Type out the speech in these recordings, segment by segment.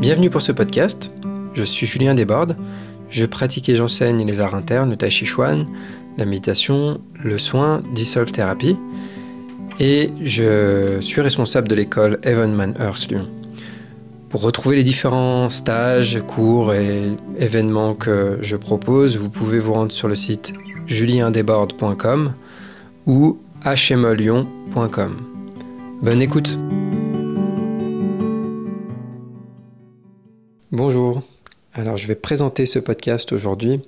Bienvenue pour ce podcast. Je suis Julien Desbordes. Je pratique et j'enseigne les arts internes, le tai chi chuan, la méditation, le soin, dissolve thérapie. Et je suis responsable de l'école Evenman Earth Lyon. Pour retrouver les différents stages, cours et événements que je propose, vous pouvez vous rendre sur le site juliendesbordes.com ou hmlyon.com. Bonne écoute Bonjour, alors je vais présenter ce podcast aujourd'hui.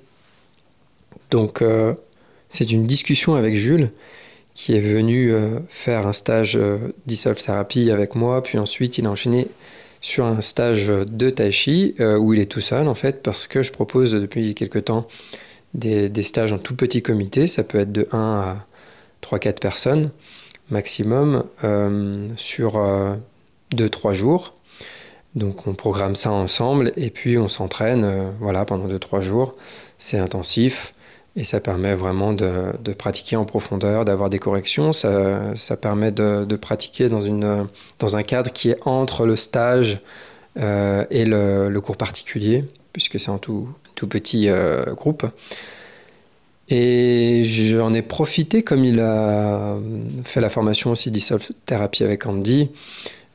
Donc euh, c'est une discussion avec Jules qui est venu euh, faire un stage euh, Dissolve Therapy avec moi, puis ensuite il a enchaîné sur un stage de Tai Chi où il est tout seul en fait parce que je propose depuis quelques temps des, des stages en tout petit comité, ça peut être de 1 à 3-4 personnes maximum sur 2-3 jours. Donc on programme ça ensemble et puis on s'entraîne euh, voilà, pendant 2-3 jours. C'est intensif et ça permet vraiment de, pratiquer en profondeur, d'avoir des corrections. Ça, permet de, pratiquer dans, une, dans un cadre qui est entre le stage euh, et le, cours particulier, puisque c'est un tout, tout petit euh, groupe. Et j'en ai profité, comme il a fait la formation aussi Dissolve Thérapie avec Andy,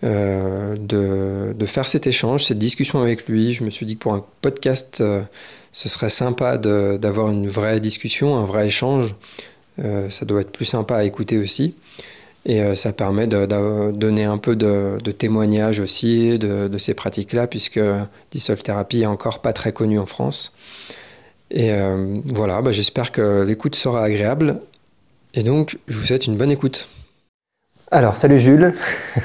euh, de, de, faire cet échange, cette discussion avec lui. Je me suis dit que pour un podcast, euh, ce serait sympa d'avoir une vraie discussion, un vrai échange. Euh, ça doit être plus sympa à écouter aussi. Et ça permet de, donner un peu de, de témoignage aussi de, de ces pratiques-là, puisque Dissolve Therapy est encore pas très connu en France. Et voilà, bah, j'espère que l'écoute sera agréable. Et donc, je vous souhaite une bonne écoute. Alors, salut Jules.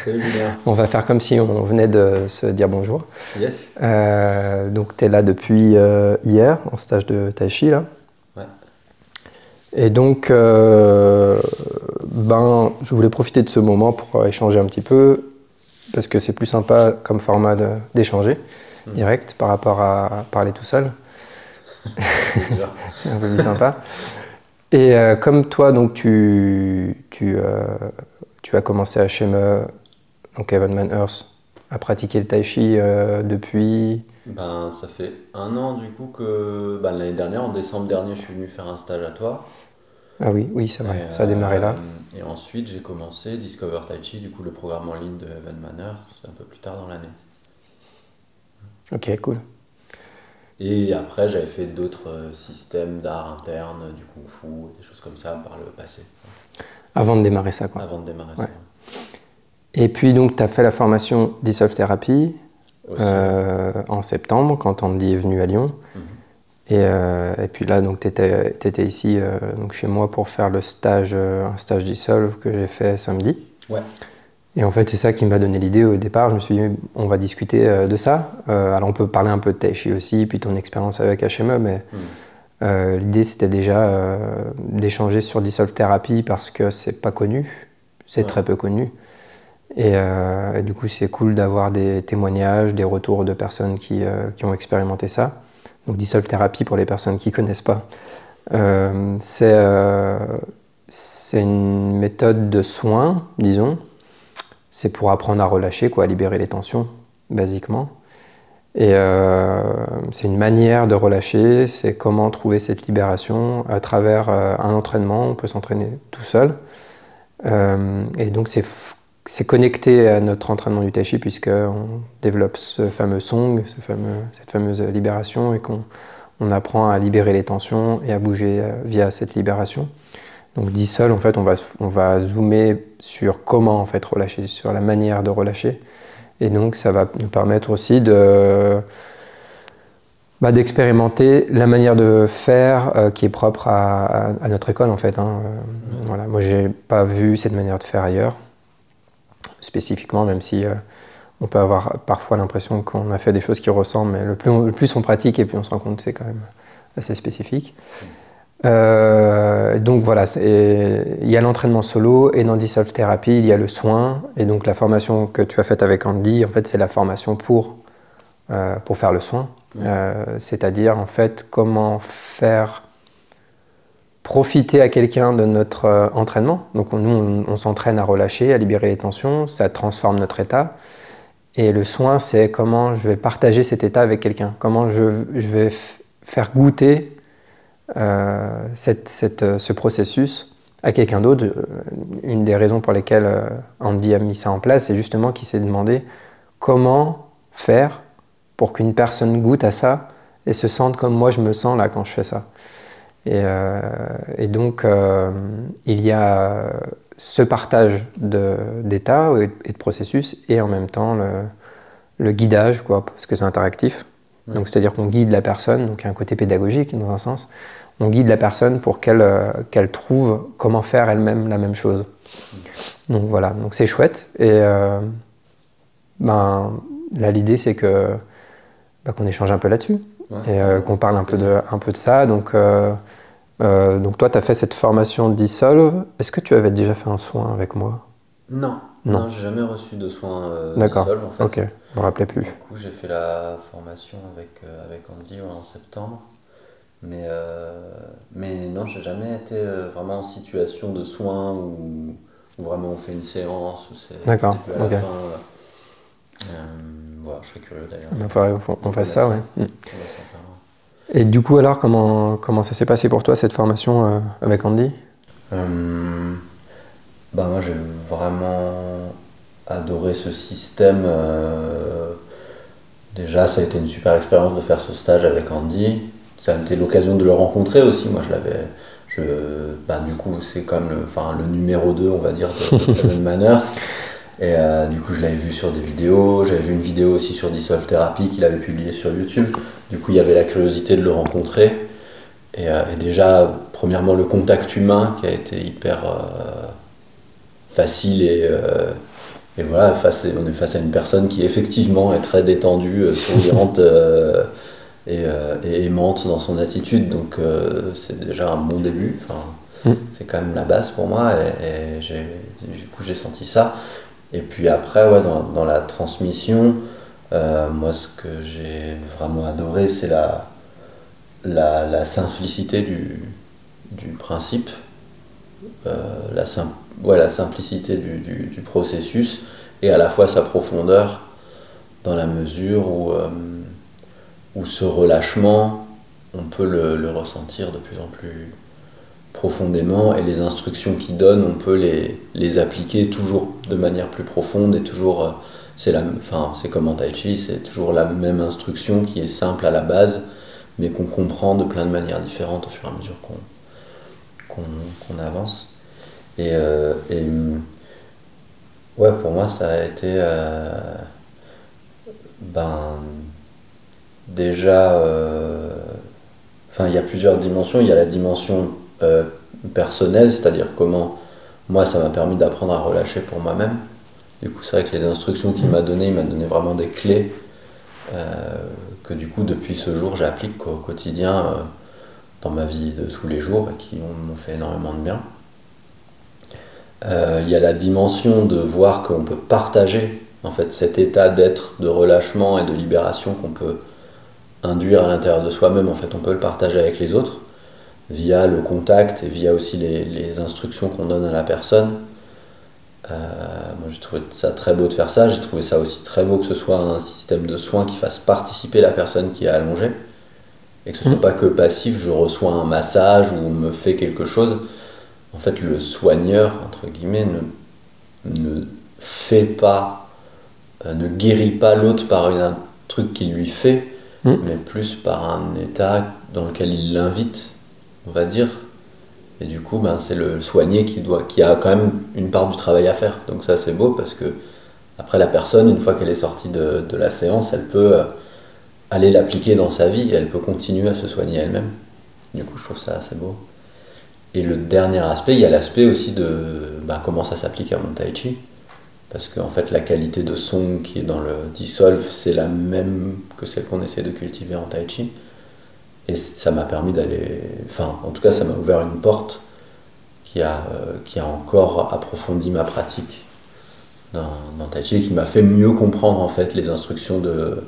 Salut on va faire comme si on venait de se dire bonjour. Yes. Euh, donc, tu es là depuis euh, hier, en stage de Tai Chi, là. Ouais. Et donc, euh, ben, je voulais profiter de ce moment pour échanger un petit peu, parce que c'est plus sympa comme format d'échanger hmm. direct par rapport à parler tout seul. c'est un peu plus sympa. Et comme toi, donc, tu, tu tu as commencé à HME, donc Evenman Earth, à pratiquer le tai chi euh, depuis ben, Ça fait un an du coup que ben, l'année dernière, en décembre dernier, je suis venu faire un stage à toi. Ah oui, oui, c'est vrai, ça a démarré là. Euh, et ensuite, j'ai commencé Discover Tai Chi, du coup, le programme en ligne de Evenman Earth, c'est un peu plus tard dans l'année. Ok, cool. Et après, j'avais fait d'autres euh, systèmes d'art interne, du kung fu, des choses comme ça par le passé. Avant de démarrer ça, quoi. Avant de démarrer ça. Et puis, donc, tu as fait la formation Dissolve Therapy euh, en septembre, quand Andy est venu à Lyon. Mhm. et, euh, et, puis là, donc, tu étais, étais, ici euh, donc chez moi pour faire le stage, un stage Dissolve que j'ai fait samedi. Ouais. Et en fait, c'est ça qui m'a donné l'idée au départ. Je me suis dit, on va discuter de ça. alors, on peut parler un peu de Tai Chi aussi, puis ton expérience avec HME, mais. Mhm. Euh, l'idée, c'était déjà euh, d'échanger sur Dissolve Therapy parce que c'est pas connu, c'est très peu connu. Euh, et, du coup, c'est cool d'avoir des témoignages, des retours de personnes qui, qui, ont expérimenté ça. Donc, Dissolve Therapy, pour les personnes qui connaissent pas, c'est une méthode de soins, disons. C'est pour apprendre à relâcher, quoi, à libérer les tensions, basiquement. Et euh, c'est une manière de relâcher, c'est comment trouver cette libération à travers euh, un entraînement. On peut s'entraîner tout seul. Euh, et donc c'est, connecté à notre entraînement du tai puisqu'on développe ce fameux song, cette fameuse libération et qu'on on apprend à libérer les tensions et à bouger via cette libération. Donc dit seul, en fait, on va, on va zoomer sur comment en fait relâcher, sur la manière de relâcher. Et donc, ça va nous permettre aussi de, bah, d'expérimenter la manière de faire euh, qui est propre à, notre école, en fait. Hein. Euh, voilà. Moi, j'ai pas vu cette manière de faire ailleurs, spécifiquement, même si euh, on peut avoir parfois l'impression qu'on a fait des choses qui ressemblent, mais le plus, on, le plus on pratique et plus on se rend compte que c'est quand même assez spécifique. Euh, donc voilà, il y a l'entraînement solo et dans Dissolve Therapy, il y a le soin. Et donc la formation que tu as faite avec Andy, en fait, c'est la formation pour, euh, pour faire le soin. Euh, c'est-à-dire, en fait, comment faire profiter à quelqu'un de notre entraînement. Donc nous, on, on s'entraîne à relâcher, à libérer les tensions, ça transforme notre état. Et le soin, c'est comment je vais partager cet état avec quelqu'un, comment je, je vais faire goûter euh, cette, cette, ce processus à quelqu'un d'autre. Une des raisons pour lesquelles Andy a mis ça en place, c'est justement qu'il s'est demandé comment faire pour qu'une personne goûte à ça et se sente comme moi je me sens là quand je fais ça. Et, euh, et donc, euh, il y a ce partage d'état et de processus et en même temps le, le guidage, quoi, parce que c'est interactif. Donc, c'est-à-dire qu'on guide la personne, donc il y a un côté pédagogique dans un sens. On guide la personne pour qu'elle euh, qu'elle trouve comment faire elle-même la même chose. Donc voilà, donc c'est chouette. Et euh, ben, là, l'idée, c'est que ben, qu'on échange un peu là-dessus et euh, qu'on parle un peu, de, un peu de ça. Donc, euh, euh, donc toi, tu as fait cette formation Dissolve. Est-ce que tu avais déjà fait un soin avec moi? Non. Non, j'ai jamais reçu de soin D'accord. Dissolve en fait. Ok, je me rappelais plus. Du coup, j'ai fait la formation avec, avec Andy en septembre. Mais, mais non, j'ai jamais été vraiment en situation de soin où, vraiment on fait une séance. D'accord. ok. Voilà, je serais curieux d'ailleurs. Il faudrait qu'on fasse ça, ouais. Mm. Et du coup, alors, comment, comment ça s'est passé pour toi, cette formation euh, avec Andy? Euh, bah, Moi, j'ai vraiment adoré ce système. Euh, déjà, ça a été une super expérience de faire ce stage avec Andy. Ça a été l'occasion de le rencontrer aussi. Moi, je l'avais. Je, bah, du coup, c'est comme le, enfin, le numéro 2, on va dire, de, de Manners. Et euh, du coup, je l'avais vu sur des vidéos. J'avais vu une vidéo aussi sur Dissolve Therapy qu'il avait publiée sur YouTube. Du coup, il y avait la curiosité de le rencontrer. Et, euh, déjà, premièrement, le contact humain qui a été hyper euh, facile. Et, et voilà, face, on est face à une personne qui effectivement est très détendue, souriante et, et, aimante dans son attitude. Donc, c'est déjà un bon début. Enfin, mm. C'est quand même la base pour moi. Et, et du coup, j'ai senti ça. Et puis après, ouais, dans, dans la transmission, euh, moi, ce que j'ai vraiment adoré, c'est la, la, la, simplicité du, du principe, euh, la, sim ouais, la simplicité du, du, du, processus et à la fois sa profondeur dans la mesure où, euh, où ce relâchement, on peut le, ressentir de plus en plus profondément et les instructions qu'il donne, on peut les, appliquer toujours de manière plus profonde et toujours, euh, c'est enfin, comme en Tai Chi, c'est toujours la même instruction qui est simple à la base, mais qu'on comprend de plein de manières différentes au fur et à mesure qu'on avance. Et, euh, ouais, pour moi, ça a été euh, ben, déjà, enfin, il y a plusieurs dimensions. Il y a la dimension euh, personnel, c'est-à-dire comment moi ça m'a permis d'apprendre à relâcher pour moi-même. Du coup, c'est vrai que les instructions qu'il m'a données, il m'a donné vraiment des clés euh, que du coup depuis ce jour j'applique au quotidien euh, dans ma vie de tous les jours et qui m'ont fait énormément de bien. Il y a la dimension de voir qu'on peut partager en fait cet état d'être, de relâchement et de libération qu'on peut induire à l'intérieur de soi-même. En fait, on peut le partager avec les autres via le contact et via aussi les, instructions qu'on donne à la personne. Euh, moi j'ai trouvé ça très beau de faire ça, j'ai trouvé ça aussi très beau que ce soit un système de soins qui fasse participer la personne qui est allongée et que ce soit mmh. pas que passif, je reçois un massage ou on me fait quelque chose. En fait, le soigneur, entre guillemets, ne, ne fait pas, euh, ne guérit pas l'autre par un truc qu'il lui fait, mmh. mais plus par un état dans lequel il l'invite on va dire. Et du coup, ben, c'est le soigné qui, doit, qui a quand même une part du travail à faire. Donc ça, c'est beau parce que après, la personne, une fois qu'elle est sortie de, la séance, elle peut euh, aller l'appliquer dans sa vie et elle peut continuer à se soigner elle-même. Du coup, je trouve ça assez beau. Et le dernier aspect, il y a l'aspect aussi de ben, comment ça s'applique à mon tai chi. Parce qu'en fait, la qualité de son qui est dans le dissolve, c'est la même que celle qu'on essaie de cultiver en tai chi. Et ça m'a permis d'aller. Enfin, en tout cas, ça m'a ouvert une porte qui a, euh, qui a encore approfondi ma pratique dans, Tai Chi, qui m'a fait mieux comprendre en fait les instructions de,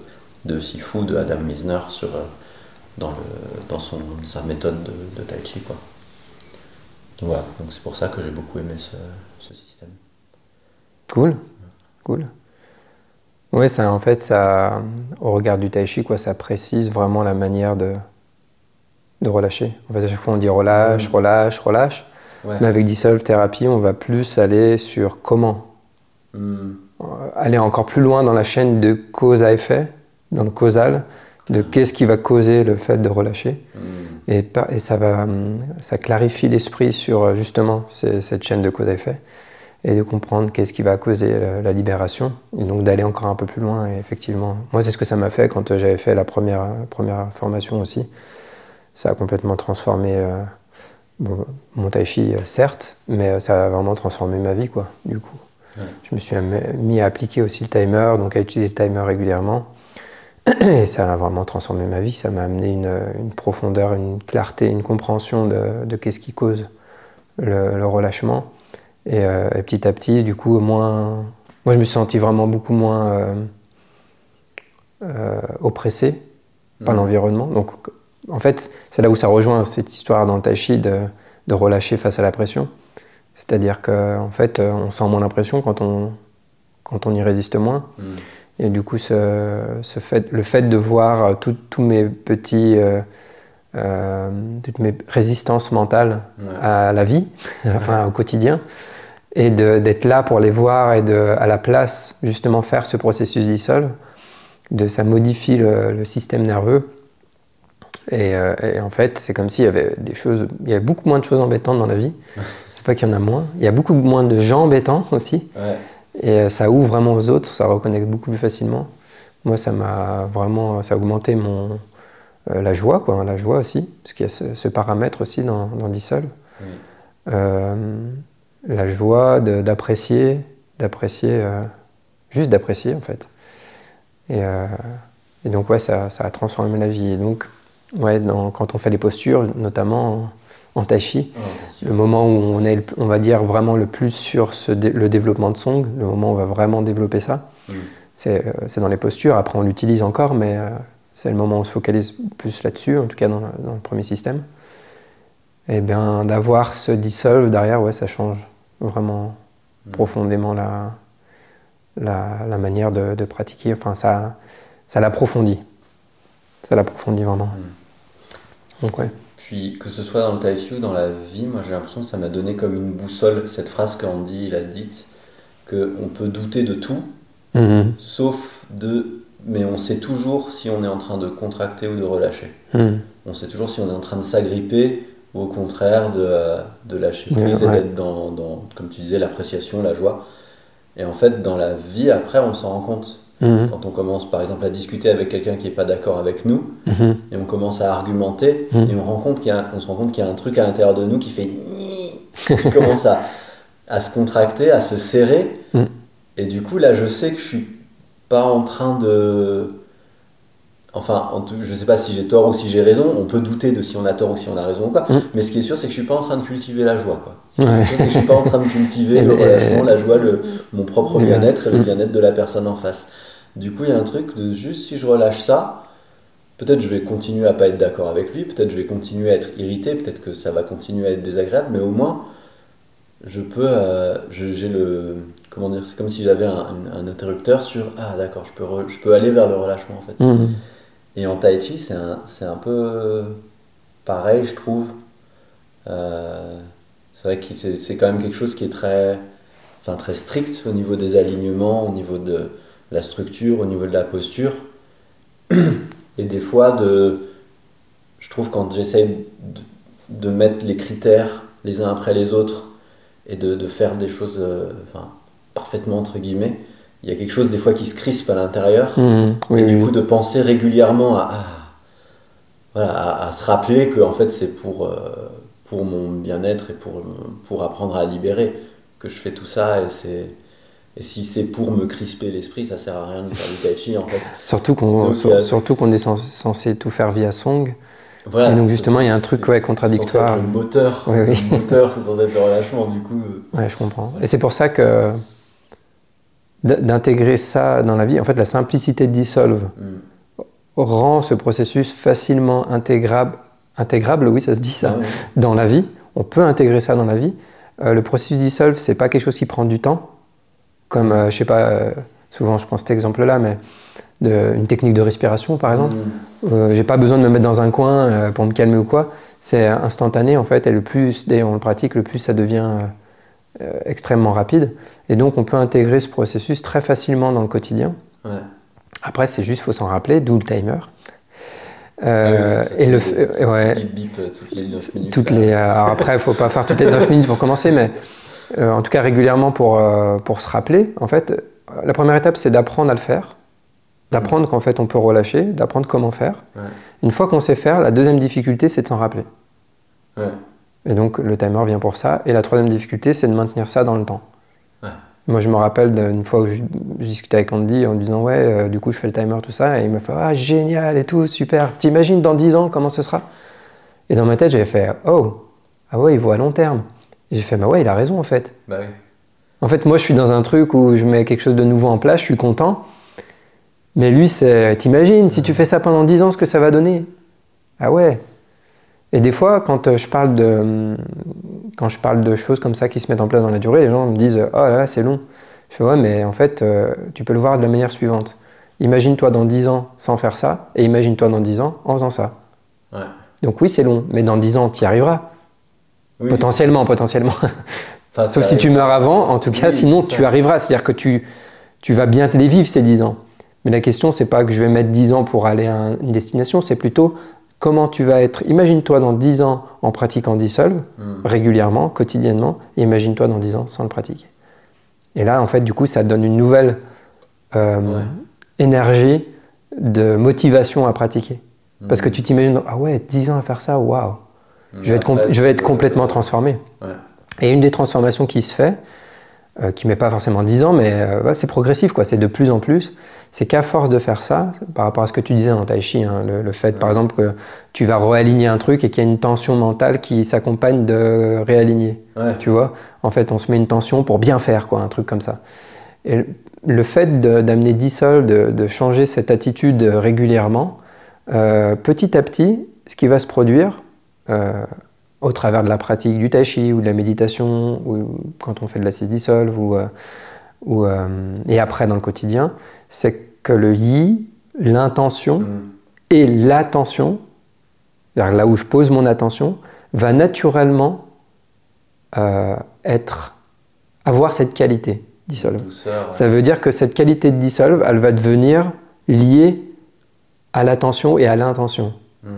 de Sifu, de Adam Misner, sur, euh, dans, le, dans son, sa méthode de, de Tai Chi. Quoi. Voilà, donc c'est pour ça que j'ai beaucoup aimé ce. Cool, cool. Oui, ça, en fait, ça, au regard du tai chi, quoi, ça précise vraiment la manière de, de relâcher. En fait, à chaque fois, on dit relâche, Mm. relâche, relâche. Ouais. Mais avec Dissolve Therapy, on va plus aller sur comment. Hmm. Euh, Aller encore plus loin dans la chaîne de cause à effet, dans le causal, de qu'est-ce qui va causer le fait de relâcher. Et, et ça, va, hum, ça clarifie l'esprit sur euh, justement cette chaîne de cause à effet et de comprendre qu'est-ce qui va causer la, la libération et donc d'aller encore un peu plus loin. Et effectivement, moi, c'est ce que ça m'a fait quand euh, j'avais fait la première, première formation aussi. Ça a complètement transformé euh, bon, mon tai chi, euh, certes, mais euh, ça a vraiment transformé ma vie, quoi, du coup. Ouais. Je me suis mis à appliquer aussi le timer, donc à utiliser le timer régulièrement. Et ça a vraiment transformé ma vie. Ça m'a amené une, une profondeur, une clarté, une compréhension de, de qu'est-ce qui cause le, le relâchement. Et, euh, et petit à petit, du coup, moins. Moi, je me suis senti vraiment beaucoup moins euh, euh, oppressé par Hmm. l'environnement. Donc, en fait, c'est là où ça rejoint cette histoire dans le tai chi de, de relâcher face à la pression. C'est-à-dire qu'en fait, euh, on sent moins la pression quand on, quand on y résiste moins. Hmm. Et du coup, ce, ce fait, le fait de voir tous mes petits, euh, euh, toutes mes résistances mentales Ouais. à la vie, enfin au quotidien, et d'être là pour les voir et de, à la place justement faire ce processus dissolve, de ça modifie le, le système nerveux. Et, euh, et en fait, c'est comme s'il y avait des choses, il y avait beaucoup moins de choses embêtantes dans la vie. C'est pas qu'il y en a moins. Il y a beaucoup moins de gens embêtants aussi. Ouais. Et euh, ça ouvre vraiment aux autres, ça reconnecte beaucoup plus facilement. Moi, ça m'a vraiment, ça a augmenté mon, euh, la joie, quoi, hein, la joie aussi, parce qu'il y a ce, ce paramètre aussi dans, dans Dissolve. Oui. Euh, la joie de- d'apprécier, d'apprécier, euh, juste d'apprécier en fait. Et, euh, et donc ouais, ça, ça a transformé ma vie. Et donc, ouais, dans- quand on fait les postures, notamment en, en tai chi, Ah, le moment où on est, on va dire vraiment le plus sur ce dé- le développement de song, le moment où on va vraiment développer ça, Mm. c'est euh, c'est dans les postures. Après, on l'utilise encore, mais euh, c'est le moment où on se focalise plus là-dessus, en tout cas dans, le- dans le premier système. Et bien, d'avoir ce dissolve derrière, ouais, ça change vraiment Mm. profondément la, la, la manière de, de pratiquer. Enfin, ça, ça l'approfondit. Ça l'approfondit vraiment. Mm. Donc, ouais. Puis que ce soit dans le tai chi ou dans la vie, moi j'ai l'impression que ça m'a donné comme une boussole cette phrase qu'Andy il a dite que on peut douter de tout Mhm. sauf de mais on sait toujours si on est en train de contracter ou de relâcher. Mhm. On sait toujours si on est en train de s'agripper ou au contraire de, euh, de lâcher Ouais, prise et d'être dans, dans, comme tu disais, l'appréciation, la joie. Et en fait, dans la vie, après, on s'en rend compte. Mhm. Quand on commence, par exemple, à discuter avec quelqu'un qui n'est pas d'accord avec nous, Mhm. et on commence à argumenter, Mhm. et on, rend compte qu'il y a, on se rend compte qu'il y a un truc à l'intérieur de nous qui fait qui commence à, à se contracter, à se serrer. Et du coup, là, je sais que je suis pas en train de. Enfin, je sais pas si j'ai tort ou si j'ai raison. On peut douter de si on a tort ou si on a raison ou quoi. Mhm. Mais ce qui est sûr, c'est que je suis pas en train de cultiver la joie. Quoi. Ouais. sûr, que je suis pas en train de cultiver le relâchement, la joie, le, mon propre bien-être et le Mhm. bien-être de la personne en face. Du coup, il y a un truc de juste si je relâche ça, peut-être je vais continuer à pas être d'accord avec lui, peut-être je vais continuer à être irrité, peut-être que ça va continuer à être désagréable, mais au moins, je peux, euh, j'ai le, comment dire, c'est comme si j'avais un, interrupteur sur, ah d'accord, je peux, re- je peux aller vers le relâchement en fait. Et en tai chi, c'est un, un peu pareil, je trouve. Euh, c'est vrai que c'est quand même quelque chose qui est très, enfin, très strict au niveau des alignements, au niveau de la structure, au niveau de la posture. Et des fois, de, je trouve quand j'essaye de, mettre les critères les uns après les autres et de, de faire des choses euh, enfin, parfaitement, entre guillemets, il y a quelque chose des fois qui se crispe à l'intérieur. Mhm. Oui, Et du oui. coup, de penser régulièrement à, à- voilà, à, à se rappeler que en fait, c'est pour, euh, pour mon bien-être et pour, pour apprendre à libérer que je fais tout ça. Et, c'est, et si c'est pour me crisper l'esprit, ça sert à rien de faire du tai chi en fait. Surtout qu'on Donc, sur- il y a- surtout qu'on est censé, tout faire via song. Voilà, Et donc c'est- justement, il y a un c'est- truc ouais, c'est contradictoire. être le moteur. Oui, oui. Le moteur, c'est censé être le relâchement. Du coup, Ouais, je comprends. Et c'est pour ça que d'intégrer ça dans la vie, en fait, la simplicité de Dissolve hmm. rend ce processus facilement intégrable, intégrable, oui, ça se dit ça, ouais. dans la vie. On peut intégrer ça dans la vie. Euh, le processus Dissolve, c'est pas quelque chose qui prend du temps, comme, euh, je sais pas, euh, souvent je prends cet exemple-là, mais de, une technique de respiration par exemple. Mm. Euh, j'ai pas besoin de me mettre dans un coin pour me calmer ou quoi. C'est instantané en fait, et le plus, d'ailleurs on le pratique, le plus ça devient extrêmement rapide. Et donc on peut intégrer ce processus très facilement dans le quotidien. Ouais. Après, c'est juste, faut s'en rappeler, d'où le timer. Ah Euh, oui, et le, euh, ouais, bips, euh, toutes les 9 minutes. toutes les, euh, alors après, il faut pas faire toutes les 9 minutes pour commencer, mais euh, en tout cas régulièrement pour, pour se rappeler. En fait, la première étape, c'est d'apprendre à le faire, d'apprendre qu'en fait on peut relâcher, d'apprendre comment faire. Ouais. Une fois qu'on sait faire, la deuxième difficulté, c'est de s'en rappeler. Ouais. Et donc le timer vient pour ça. Et la troisième difficulté, c'est de maintenir ça dans le temps. Ouais. Moi, je me rappelle d'une fois où je, je discutais avec Andy en disant Ouais, euh, du coup, je fais le timer, tout ça. Et il me fait Ah, génial et tout, super. T'imagines dans 10 ans comment ce sera? Et dans ma tête, j'avais fait Oh, ah ouais, il voit à long terme. Et j'ai fait Bah ouais, il a raison en fait. Bah oui. En fait, moi, je suis dans un truc où je mets quelque chose de nouveau en place, je suis content. Mais lui, c'est. T'imagines, si tu fais ça pendant 10 ans, ce que ça va donner? Ah ouais Et des fois, quand euh, je parle de. Quand je parle de choses comme ça qui se mettent en place dans la durée, les gens me disent Oh là là, c'est long. Je fais Ouais, mais en fait, euh, tu peux le voir de la manière suivante. Imagine-toi dans 10 ans sans faire ça, et imagine-toi dans 10 ans en faisant ça. Ouais. Donc oui, c'est long, mais dans 10 ans, tu y arriveras. Oui, Potentiellement, potentiellement. enfin, Sauf si tu meurs avant, en tout cas, Oui, sinon tu arriveras. C'est-à-dire que tu, tu vas bien les vivre ces 10 ans. Mais la question, c'est pas que je vais mettre 10 ans pour aller à un- une destination, c'est plutôt comment tu vas être. Imagine-toi dans 10 ans en pratiquant Dissolve, Mm. régulièrement, quotidiennement, et imagine-toi dans 10 ans sans le pratiquer. Et là, en fait, du coup, ça donne une nouvelle euh, Ouais. énergie de motivation à pratiquer. Parce que Mm. tu t'imagines, ah ouais, 10 ans à faire ça, waouh, je vais être, je vais être complètement transformé. Ouais. Et une des transformations qui se fait, euh, qui met pas forcément 10 ans, mais euh, ouais, c'est progressif, quoi. C'est de plus en plus. C'est qu'à force de faire ça, par rapport à ce que tu disais dans Tai Chi, hein, le, le fait, par exemple, que tu vas réaligner un truc et qu'il y a une tension mentale qui s'accompagne de réaligner. Ouais. Tu vois? En fait, on se met une tension pour bien faire, quoi, un truc comme ça. Et le- fait d'amener Dissol, de, de changer cette attitude régulièrement, euh, petit à petit, ce qui va se produire, euh, au travers de la pratique du tai chi ou de la méditation, ou quand on fait de l'assise dissolve, ou, euh, ou, euh, et après dans le quotidien, c'est que le yi, l'intention Mm. et l'attention, là où je pose mon attention, va naturellement euh, être, avoir cette qualité dissolve. Douceur. ouais. Ça veut dire que cette qualité de dissolve, elle va devenir liée à l'attention et à l'intention. Mm.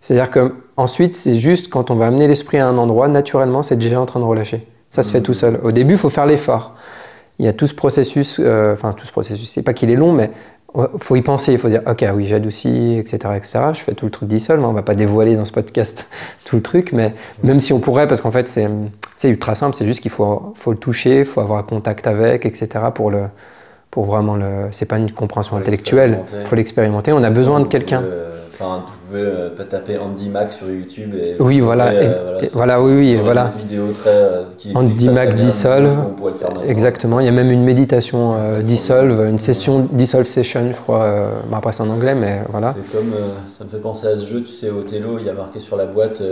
C'est-à-dire que ensuite, c'est juste quand on va amener l'esprit à un endroit, naturellement, c'est déjà en train de relâcher. Ça se fait Mhm. tout seul. Au début, il faut faire l'effort. Il y a tout ce processus, euh, enfin tout ce processus, c'est pas qu'il est long, mais il faut y penser. Il faut dire, ok, oui, j'adoucis, etc., etc. Je fais tout le truc dissolve. On va pas dévoiler dans ce podcast tout le truc, mais même si on pourrait, parce qu'en fait, c'est ultra simple. C'est juste qu'il faut, faut le toucher, il faut avoir contact avec, etc. Pour le, pour vraiment le. C'est pas une compréhension intellectuelle. Il faut l'expérimenter. On a besoin de quelqu'un. Euh, Enfin, vous pouvez euh, pas taper Andy Mac sur YouTube et. Oui, voilà, et- euh, et sur- voilà, oui, oui, une voilà. autre vidéo très. euh, qui Andy Mac Dissolve. on pourrait le faire maintenant. Exactement, il y a même une méditation euh, dissolve, une session dissolve session, je crois. Après, c'est en anglais, mais voilà. C'est comme. ça me fait penser à ce jeu, tu sais, Othello, il y a marqué sur la boîte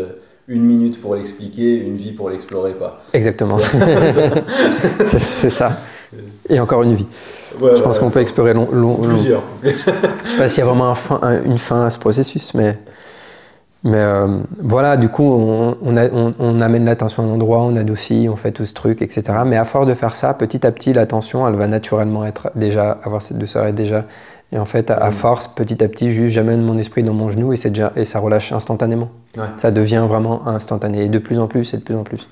une minute pour l'expliquer, une vie pour l'explorer, quoi. Exactement, c'est ça. Et encore une vie. Ouais, Je pense ouais, qu'on peut explorer long, long- long- Plusieurs. Je sais pas s'il y a vraiment un fin- un- une fin à ce processus, mais, mais euh, voilà, du coup, on, on a- on- on amène l'attention à un endroit, on adoucit, on fait tout ce truc, etc. Mais à force de faire ça, petit à petit, l'attention, elle va naturellement être déjà, avoir cette douceur et déjà. Et en fait, à, à Mm. force, petit à petit, juste j'amène mon esprit dans mon genou et, c'est déjà, et ça relâche instantanément. Ouais. Ça devient vraiment instantané, et de plus en plus, et de plus en plus.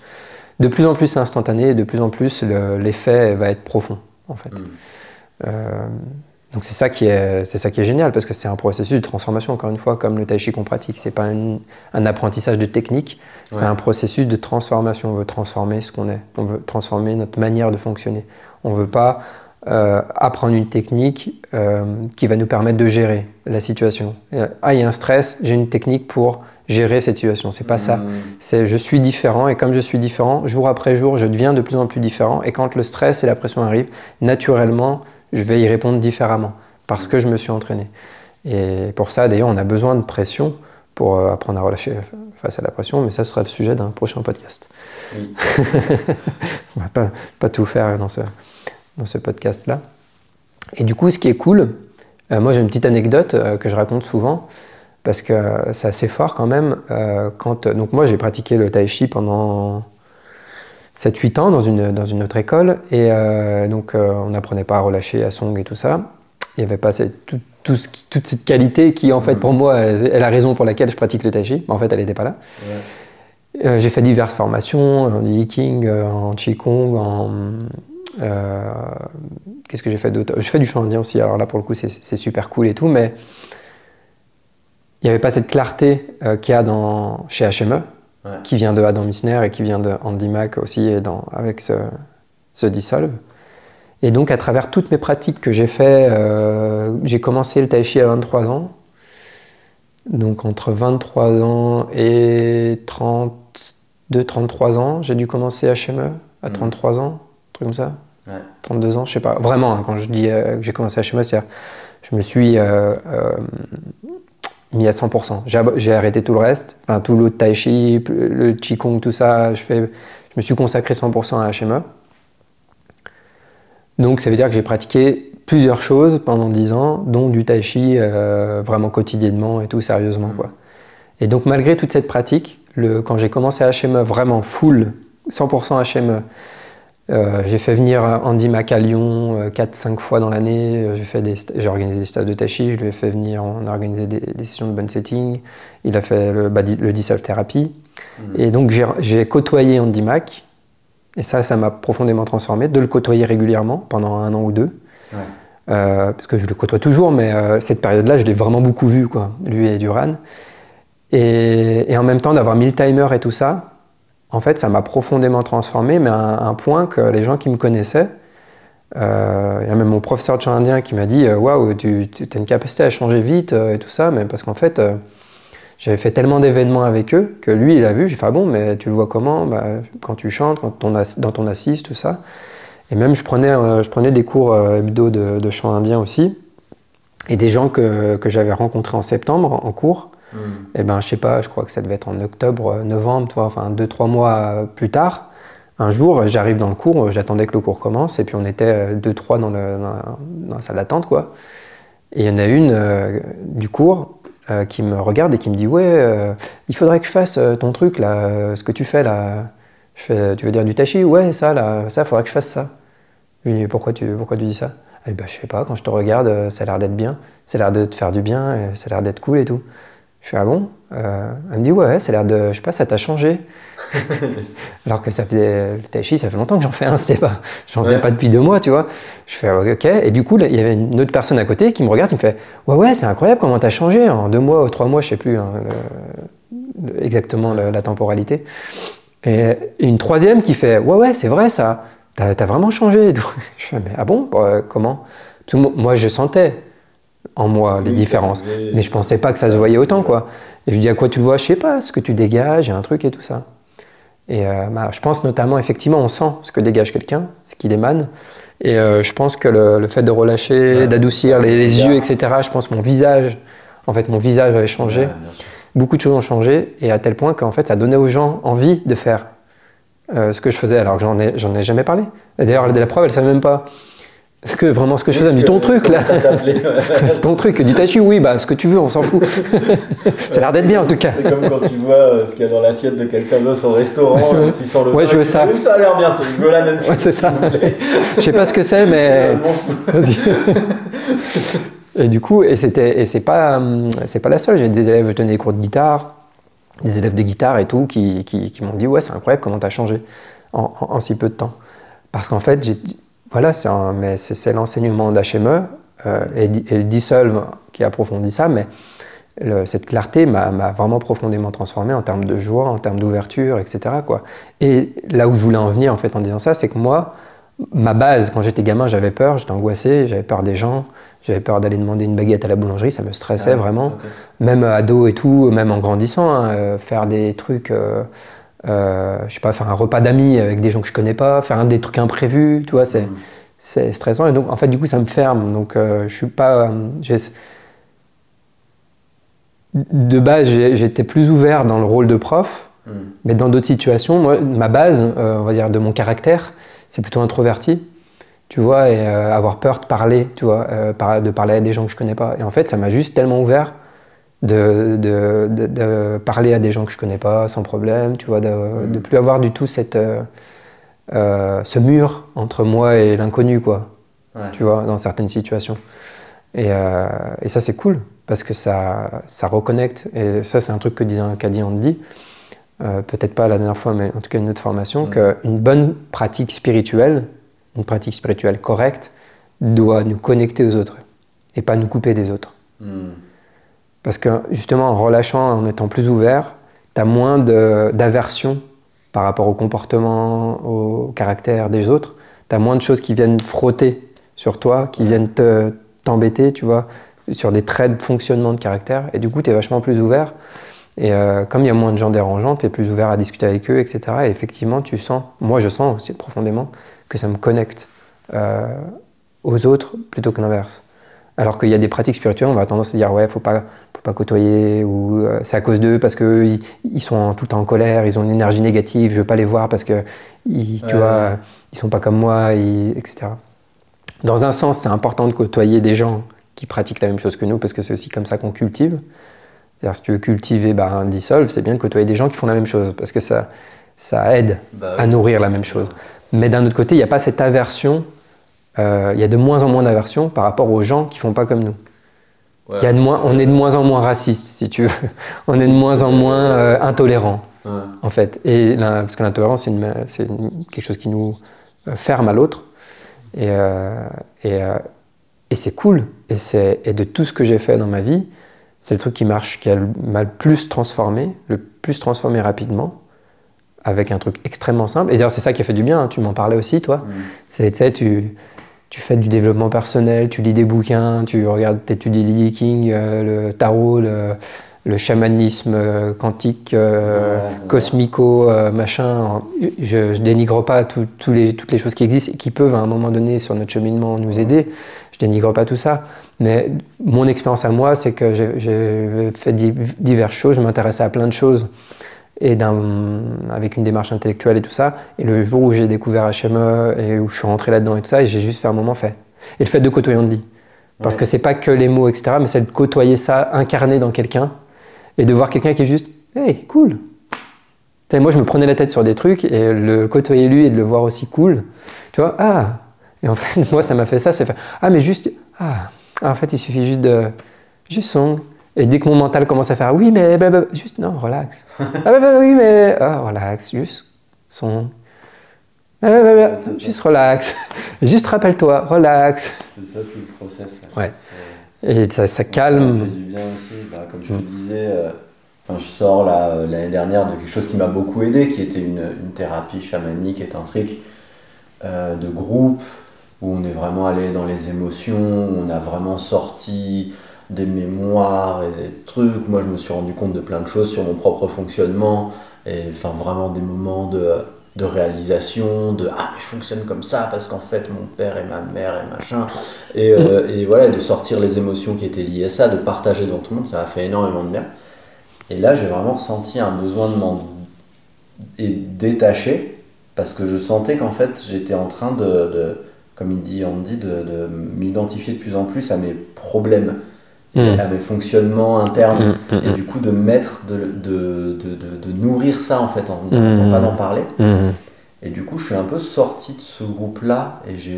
De plus en plus, c'est instantané, et de plus en plus, le- l'effet va être profond, en fait. Mm. Euh, donc c'est ça qui est c'est ça qui est génial parce que c'est un processus de transformation encore une fois comme le tai chi qu'on pratique c'est pas une- un apprentissage de technique c'est un processus de transformation on veut transformer ce qu'on est on veut transformer notre manière de fonctionner on veut pas euh, apprendre une technique euh, qui va nous permettre de gérer la situation Euh, ah il y a un stress j'ai une technique pour gérer cette situation c'est pas ça Mm. c'est je suis différent et comme je suis différent, jour après jour, je deviens de plus en plus différent. Et quand le stress et la pression arrivent, naturellement, je vais y répondre différemment parce que je me suis entraîné. Et pour ça, d'ailleurs, on a besoin de pression pour apprendre à relâcher face à la pression, mais ça sera le sujet d'un prochain podcast. Oui. on va pas, pas tout faire dans ce, dans ce podcast-là. Et du coup, ce qui est cool, euh, moi j'ai une petite anecdote euh, que je raconte souvent, parce que c'est assez fort quand même. Euh, quand, donc moi j'ai pratiqué le tai chi pendant 7-8 ans dans une, dans une autre école, et donc on n'apprenait pas à relâcher, à song et tout ça. Il n'y avait pas cette, tout, tout ce toute cette qualité qui en fait pour moi est la raison pour laquelle je pratique le tai chi, mais en fait elle n'était pas là. j'ai fait diverses formations en Yiking, en Qigong, en euh, qu'est-ce que j'ai fait d'autre? Je fais du chant indien aussi, alors là pour le coup c'est super cool et tout, mais il n'y avait pas cette clarté euh, qu'il y a dans, chez HME, qui vient de Adam Missner et qui vient de Andy Mack aussi et dans, avec ce, ce Dissolve. Et donc à travers toutes mes pratiques que j'ai fait, euh, j'ai commencé le tai chi à 23 ans. Donc entre 23 ans et 32, 33 ans, j'ai dû commencer HME à 33 mmh. ans, un truc comme ça. 32 ans, je sais pas. Vraiment, hein, quand je dis euh, que j'ai commencé à HME, c'est je me suis euh, euh, mis à 100%. J'ai arrêté tout le reste, enfin, tout le tai chi, le qigong, tout ça. Je, fais, je me suis consacré 100% à HME. Donc ça veut dire que j'ai pratiqué plusieurs choses pendant 10 ans, dont du tai chi vraiment quotidiennement et tout sérieusement. Quoi. Et donc malgré toute cette pratique, le, quand j'ai commencé à HME vraiment full, 100% HME, euh, j'ai fait venir Andy Mac à Lyon 4-5 euh, fois dans l'année. Euh, j'ai organisé des stages de tachi, je lui ai fait venir, on a organisé des, sessions de bonne setting. Il a fait le, bah, le dissolve thérapie. Mm. Et donc j'ai côtoyé Andy Mac. Et ça, ça m'a profondément transformé, de le côtoyer régulièrement pendant un an ou deux. parce que je le côtoie toujours, mais cette période-là, je l'ai vraiment beaucoup vu, quoi, lui et Duran. Et, et en même temps, d'avoir mis le timer et tout ça, en fait, ça m'a profondément transformé, mais à un, point que les gens qui me connaissaient, euh, il y a même mon professeur de chant indien qui m'a dit euh, Waouh, tu, as une capacité à changer vite euh, et tout ça, mais parce qu'en fait, j'avais fait tellement d'événements avec eux que lui, il a vu. J'ai fait Ah bon, mais tu le vois comment bah, Quand tu chantes, quand ton dans ton assise, tout ça. Et même, je prenais, je prenais des cours hebdo de, de, chant indien aussi. Et des gens que, que j'avais rencontrés en septembre en cours, et eh ben, je sais pas, je crois que ça devait être en octobre, euh, novembre, toi, enfin deux, trois mois plus tard. Un jour, j'arrive dans le cours, j'attendais que le cours commence, et puis on était euh, deux, trois dans, le, dans, la salle d'attente, quoi. Et il y en a une euh, du cours qui me regarde et qui me dit Ouais, il faudrait que je fasse ton truc, là, ce que tu fais, là. Tu veux dire du tachi? Ouais, ça, là, ça, faudrait que je fasse ça. Je lui dis Pourquoi tu, pourquoi tu dis ça? Eh ben, je sais pas, quand je te regarde, ça a l'air d'être bien, ça a l'air de te faire du bien, ça a l'air d'être cool et tout. Je fais ah bon euh, Elle me dit ouais, ça a l'air de, je sais pas, ça t'a changé. Alors que ça faisait le tai chi, ça fait longtemps que j'en fais un, c'était pas, j'en faisais pas depuis deux mois, tu vois. Je fais ok. Et du coup, il y avait une autre personne à côté qui me regarde, qui me fait ouais ouais, c'est incroyable comment t'as changé en deux mois ou trois mois, je sais plus hein, exactement la temporalité. Et, une troisième qui fait ouais ouais, c'est vrai ça, t'as as vraiment changé. Je fais mais ah bon, bah, comment? Moi je sentais en moi les différences. Mais je pensais pas que ça se voyait autant, quoi. Et je lui dis à quoi tu le vois? Je sais pas, ce que tu dégages, il y a un truc et tout ça. Et euh, bah, je pense notamment, effectivement, on sent ce que dégage quelqu'un, ce qu'il émane. Et euh, je pense que le, fait de relâcher, d'adoucir les, yeux, etc., je pense que mon visage, en fait, mon visage avait changé. Beaucoup de choses ont changé, et à tel point qu'en fait, ça donnait aux gens envie de faire euh, ce que je faisais, alors que j'en ai, ai jamais parlé. D'ailleurs, la preuve, elle ne savait même pas est-ce que vraiment ce que je faisais, du ton truc là Ton truc, du tachi, oui, bah ce que tu veux, on s'en fout. ça a l'air d'être bien en tout cas. C'est comme quand tu vois euh, ce qu'il y a dans l'assiette de quelqu'un d'autre au restaurant, tu sens le Ouais, je veux ça. ça a l'air bien, je veux la même chose. Ouais, c'est ça. je sais pas ce que c'est, mais. Vas-y. et du coup, et c'était, et c'est pas, hum, c'est pas la seule. J'ai des élèves, je donnais des cours de guitare, des élèves de guitare et tout, qui, qui, qui m'ont dit ouais, c'est incroyable comment tu as changé en, en, si peu de temps. Parce qu'en fait, j'ai voilà, c'est l'enseignement d'HME euh, et, le dissolve qui approfondit ça, mais cette clarté m'a vraiment profondément transformé en termes de joie, en termes d'ouverture, etc. Quoi. Et là où je voulais en venir en fait en disant ça, c'est que moi, ma base, quand j'étais gamin, j'avais peur, j'étais angoissé, j'avais peur des gens, j'avais peur d'aller demander une baguette à la boulangerie, ça me stressait ah vraiment. Même ado et tout, même en grandissant, hein, euh, faire des trucs. Euh, euh, je sais pas, faire un repas d'amis avec des gens que je connais pas, faire des trucs imprévus, tu vois, c'est, mm. c'est stressant. Et donc, en fait, du coup, ça me ferme. Donc, euh, je suis pas. Euh, de base, j'étais plus ouvert dans le rôle de prof, mm. mais dans d'autres situations, moi, ma base, on va dire, de mon caractère, c'est plutôt introverti. tu vois, et euh, avoir peur de parler, tu vois, euh, de parler à des gens que je connais pas. Et en fait, ça m'a juste tellement ouvert de, de, de- de parler à des gens que je connais pas sans problème, tu vois, de, Mhm. de plus avoir du tout cette, euh, euh, ce mur entre moi et l'inconnu, quoi, Ouais. tu vois, dans certaines situations. Et, euh, et ça, c'est cool, parce que ça, ça reconnecte. Et ça, c'est un truc que disait qu'a dit Andy, euh, peut-être pas la dernière fois, mais en tout cas une autre formation, Mhm. qu'une bonne pratique spirituelle, une pratique spirituelle correcte, doit nous connecter aux autres et pas nous couper des autres. Hmm. Parce que justement, en relâchant, en étant plus ouvert, tu as moins d'aversion par rapport au comportement, au caractère des autres. Tu as moins de choses qui viennent frotter sur toi, qui viennent te- t'embêter, tu vois, sur des traits de fonctionnement de caractère. Et du coup, tu es vachement plus ouvert. Et euh, comme il y a moins de gens dérangeants, tu es plus ouvert à discuter avec eux, etc. Et effectivement, tu sens, moi je sens aussi profondément que ça me connecte euh, aux autres plutôt que l'inverse. Alors qu'il y a des pratiques spirituelles, on va tendance à dire ouais, faut pas, faut pas côtoyer ou euh, c'est à cause d'eux parce que ils, sont tout le temps en colère, ils ont une énergie négative, je veux pas les voir parce que ils, tu Ouais. vois, ils sont pas comme moi, ils- etc. Dans un sens, c'est important de côtoyer des gens qui pratiquent la même chose que nous parce que c'est aussi comme ça qu'on cultive. C'est-à-dire, si tu veux cultiver un dissolve, c'est bien de côtoyer des gens qui font la même chose parce que ça, ça aide Bah à nourrir la même chose. Mais d'un autre côté, il n'y a pas cette aversion. Euh, Il y a de moins en moins d'aversion par rapport aux gens qui font pas comme nous. Ouais. Y a de moins, on est de moins en moins raciste, si tu veux. On est de moins en moins euh, intolérant, Ouais. en fait. Et là, parce que l'intolérance, c'est une- c'est une- quelque chose qui nous euh, ferme à l'autre. Et, euh, et, et c'est cool. Et, c'est- et de tout ce que j'ai fait dans ma vie, c'est le truc qui marche, qui m'a le plus transformé, le plus transformé rapidement, avec un truc extrêmement simple. Et d'ailleurs, c'est ça qui a fait du bien. hein. Tu m'en parlais aussi, toi. Hmm. C'est, tu tu, fais du développement personnel, tu lis des bouquins, tu regardes, t'étudies le Yiking, euh, le tarot, le, le chamanisme euh, quantique, euh, Ouais, cosmico, machin. Je, je dénigre pas tout- les, toutes les choses qui existent et qui peuvent à un moment donné sur notre cheminement nous aider. Je dénigre pas tout ça. Mais mon expérience à moi, c'est que j'ai, fait di- diverses choses, je m'intéressais à plein de choses et avec une démarche intellectuelle et tout ça. Et le jour où j'ai découvert HME et où je suis rentré là-dedans et tout ça, et j'ai juste fait un moment fait. Et le fait de côtoyer Andy. Parce Ouais. que c'est pas que les mots, etc., mais c'est de côtoyer ça incarné dans quelqu'un et de voir quelqu'un qui est juste, hey, cool. Moi, je me prenais la tête sur des trucs et le côtoyer lui et de le voir aussi cool, tu vois, ah. Et en fait, moi, ça m'a fait ça, c'est fait, ah, mais juste, ah, Ah, en fait, il suffit juste de, juste son. Et dès que mon mental commence à faire, oui, mais blablabla, juste, non, relax. ah, bah, bah, oui, mais, ah, relax, juste son. Ah, bah, ça. juste relax. Juste rappelle-toi, relax. C'est ça tout le process. Ouais. C'est- Et ça, ça Ça calme. fait du bien aussi. Bah, comme tu Mm. le disais, euh, je sors là euh, l'année dernière de quelque chose qui m'a beaucoup aidé, qui était une, une thérapie chamanique et tantrique euh, de groupe, où on est vraiment allé dans les émotions, où on a vraiment sorti des mémoires et des trucs. Moi, je me suis rendu compte de plein de choses sur mon propre fonctionnement, et enfin vraiment des moments de, de réalisation, de ah mais je fonctionne comme ça parce qu'en fait mon père et ma mère et machin, et, euh, et voilà, de sortir les émotions qui étaient liées à ça, de partager devant tout le monde, ça m'a fait énormément de bien. Et là, j'ai vraiment ressenti un besoin de m'en détacher parce que je sentais qu'en fait j'étais en train de, de- comme il dit Andy, de, de m'identifier de plus en plus à mes problèmes, Mm. à mes fonctionnements internes, Mm, mm, et du coup de mettre, de, de, de, nourrir ça en fait, en Mm. n'arrêtant pas d'en parler. mm, Et du coup, je suis un peu sorti de ce groupe-là et je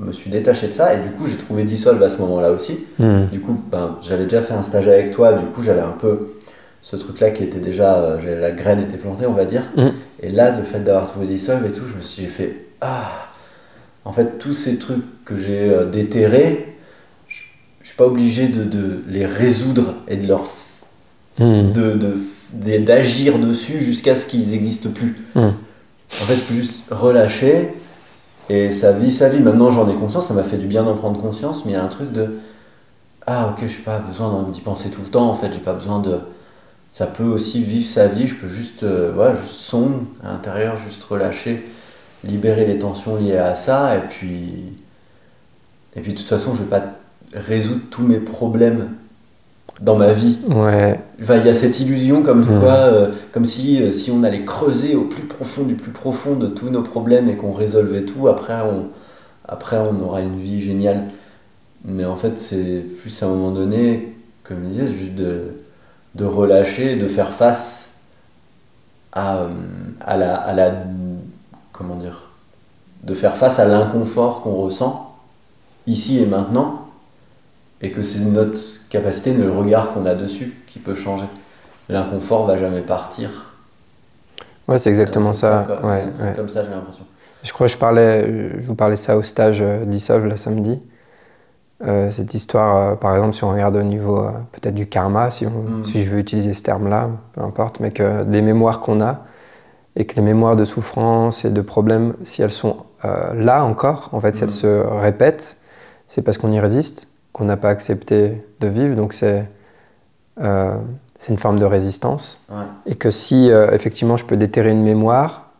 me suis détaché de ça. Et du coup, j'ai trouvé Dissolve à ce moment-là aussi. mm, Du coup, ben, j'avais déjà fait un stage avec toi. Du coup, j'avais un peu ce truc-là qui était déjà. euh, la graine était plantée, on va dire. Mm. Et là, le fait d'avoir trouvé Dissolve et tout, je me suis fait Ah En fait, tous ces trucs que j'ai euh, déterrés, je suis pas obligé de, de les résoudre et de leur mm. de- d'agir dessus jusqu'à ce qu'ils n'existent plus. Mm. En fait, je peux juste relâcher et ça vit sa vie. Maintenant, j'en ai conscience, ça m'a fait du bien d'en prendre conscience, mais il y a un truc de Ah, ok, je n'ai pas besoin d'y penser tout le temps, en fait, j'ai pas besoin de. Ça peut aussi vivre sa vie, je peux juste, euh, voilà, juste son à l'intérieur, juste relâcher, libérer les tensions liées à ça, et puis. Et puis, de toute façon, je vais pas résoudre tous mes problèmes dans ma vie. Ouais. Enfin, il y a cette illusion comme Mm. quoi, euh, comme si, euh, si on allait creuser au plus profond du plus profond de tous nos problèmes et qu'on résolvait tout, après on, après on aura une vie géniale. Mais en fait, c'est plus à un moment donné, comme je disais, juste de, de relâcher, de faire face à, euh, à, la, à la. Comment dire De faire face à l'inconfort qu'on ressent ici et maintenant, et que c'est notre capacité, le regard qu'on a dessus qui peut changer. L'inconfort va jamais partir. Ouais, c'est exactement ça. Comme, ouais, ça, j'ai l'impression. Je crois que je, parlais, je vous parlais ça au stage euh, d'Issolve la samedi. Euh, cette histoire, euh, par exemple, si on regarde au niveau euh, peut-être du karma, si, on, Mm. si je veux utiliser ce terme-là, peu importe, mais que des mémoires qu'on a et que les mémoires de souffrance et de problèmes, si elles sont là encore, en fait, si Mm. elles se répètent, c'est parce qu'on y résiste, qu'on n'a pas accepté de vivre. Donc c'est euh, une forme de résistance. Ouais. Et que si euh, effectivement je peux déterrer une mémoire,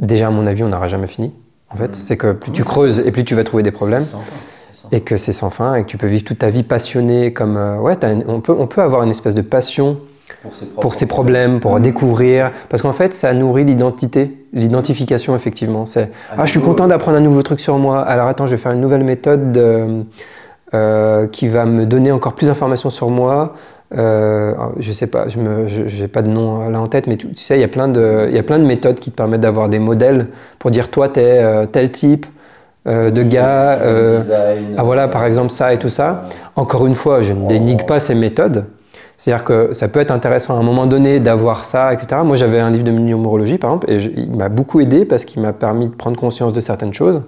déjà à mon avis on n'aura jamais fini. En fait, Mm. c'est que plus tu creuses et plus tu vas trouver des problèmes. Sans fin, Et que c'est sans fin et que tu peux vivre toute ta vie passionnée comme euh, ouais une- on peut on peut avoir une espèce de passion pour ses, pour ses problèmes pour Mhm. découvrir parce qu'en fait ça nourrit l'identité l'identification effectivement c'est Ah, je suis content d'apprendre un nouveau truc sur moi alors attends je vais faire une nouvelle méthode de- euh, qui va me donner encore plus d'informations sur moi euh, je sais pas je j'ai pas de nom là en tête mais tu, tu sais il y a plein de méthodes qui te permettent d'avoir des modèles pour dire toi t'es euh, tel type euh, de gars euh, design, ah voilà, par exemple, ça et tout ça. Encore une fois, je ne dénigre pas ces méthodes. C'est-à-dire que ça peut être intéressant à un moment donné d'avoir ça, etc. Moi, j'avais un livre de numérologie, par exemple, et je- il m'a beaucoup aidé parce qu'il m'a permis de prendre conscience de certaines choses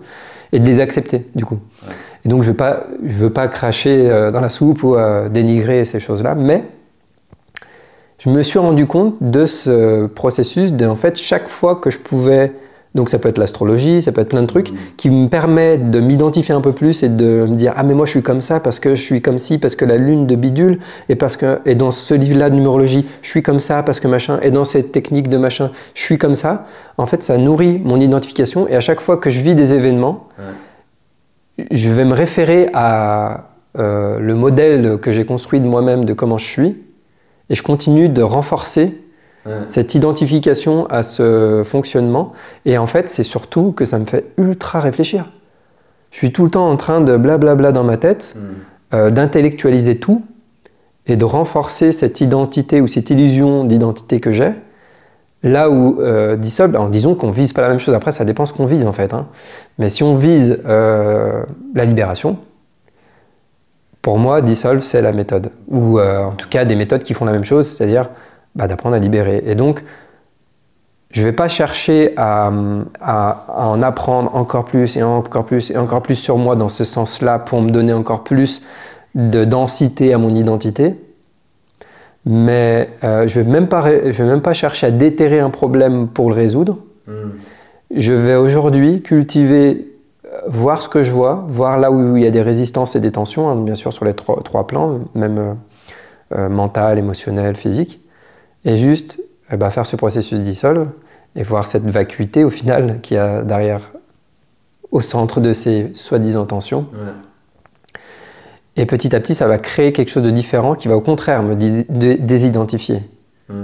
et de les accepter, du coup. Ouais. Et donc, je ne veux, pas- je veux pas cracher euh, dans la soupe ou euh, dénigrer ces choses-là, mais je me suis rendu compte de ce processus de, en fait, chaque fois que je pouvais donc ça peut être l'astrologie, ça peut être plein de trucs Mhm. qui me permettent de m'identifier un peu plus et de me dire ah mais moi je suis comme ça parce que je suis comme ci parce que la lune de bidule et parce que et dans ce livre-là de numérologie je suis comme ça parce que machin et dans cette technique de machin je suis comme ça. En fait ça nourrit mon identification et à chaque fois que je vis des événements je vais me référer à euh, le modèle que j'ai construit de moi-même de comment je suis et je continue de renforcer Ouais. cette identification à ce fonctionnement. Et en fait, c'est surtout que ça me fait ultra réfléchir. Je suis tout le temps en train de blablabla dans ma tête, Mm. euh, d'intellectualiser tout et de renforcer cette identité ou cette illusion d'identité que j'ai. Là où euh, Dissolve, disons qu'on vise pas la même chose, après ça dépend ce qu'on vise en fait. hein. Mais si on vise euh, la libération, pour moi, Dissolve c'est la méthode. Ou euh, en tout cas des méthodes qui font la même chose, c'est-à-dire bah, d'apprendre à libérer. Et donc, je vais pas chercher à- à en apprendre encore plus et encore plus et encore plus sur moi dans ce sens-là pour me donner encore plus de densité à mon identité. Mais euh, je ne vais, même pas je vais même pas chercher à déterrer un problème pour le résoudre. Mm. Je vais aujourd'hui cultiver, euh, voir ce que je vois, voir là où il y a des résistances et des tensions, hein, bien sûr sur les trois, trois plans, même euh, euh, mental, émotionnel, physique, et juste eh ben, faire ce processus dissolve et voir cette vacuité au final qu'il y a derrière, au centre de ces soi-disant tensions. Ouais. Et petit à petit, ça va créer quelque chose de différent qui va au contraire me dés- dé- désidentifier. Mm.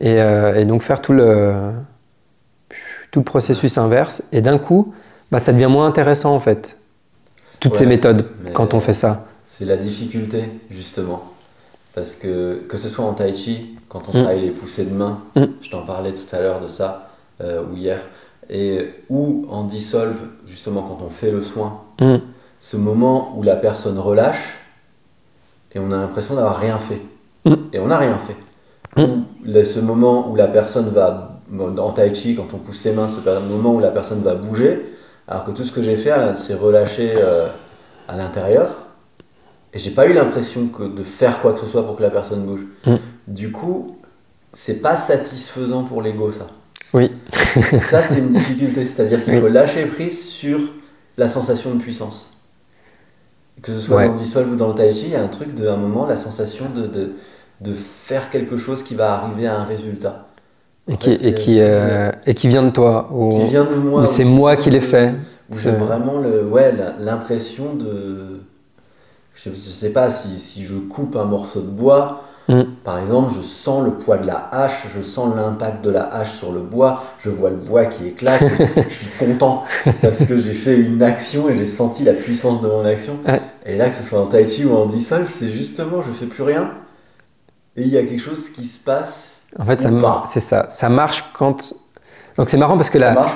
Et, euh, et donc faire tout le, tout le processus inverse. Et d'un coup, bah, ça devient moins intéressant en fait. Toutes ces méthodes quand on fait ça. C'est la difficulté, justement. Parce que, que ce soit en tai chi, quand on Mm. travaille les poussées de main, Mm. je t'en parlais tout à l'heure de ça, euh, ou hier, et, ou en dissolve, justement quand on fait le soin. Ce moment où la personne relâche et on a l'impression d'avoir rien fait. Mm. Et on n'a rien fait. Mm. Ou le- ce moment où la personne va, en tai chi, quand on pousse les mains, ce moment où la personne va bouger, alors que tout ce que j'ai fait, elle s'est relâché euh, à l'intérieur. Et j'ai pas eu l'impression que de faire quoi que ce soit pour que la personne bouge. Mm. Du coup, c'est pas satisfaisant pour l'ego ça. Oui. Ça, c'est une difficulté. C'est-à-dire qu'il Oui. faut lâcher prise sur la sensation de puissance. Que ce soit Ouais. dans le dissolve ou dans le tai chi, il y a un truc de, à un moment, la sensation de, de, de faire quelque chose qui va arriver à un résultat. Et qui, fait, et, qui, euh, et qui vient de toi. Ou, Qui vient de moi. ou c'est moi qui l'ai fait. C'est- vraiment le, ouais, l'impression de. Je je sais pas si, si je coupe un morceau de bois, Mm. Par exemple, je sens le poids de la hache, je sens l'impact de la hache sur le bois, je vois le bois qui éclate, je suis content parce que j'ai fait une action et j'ai senti la puissance de mon action. Ouais. Et là, que ce soit en tai chi ou en dissolve, c'est justement, je fais plus rien et il y a quelque chose qui se passe. En fait, ça, c'est ça. Ça marche quand. Donc c'est marrant parce que là,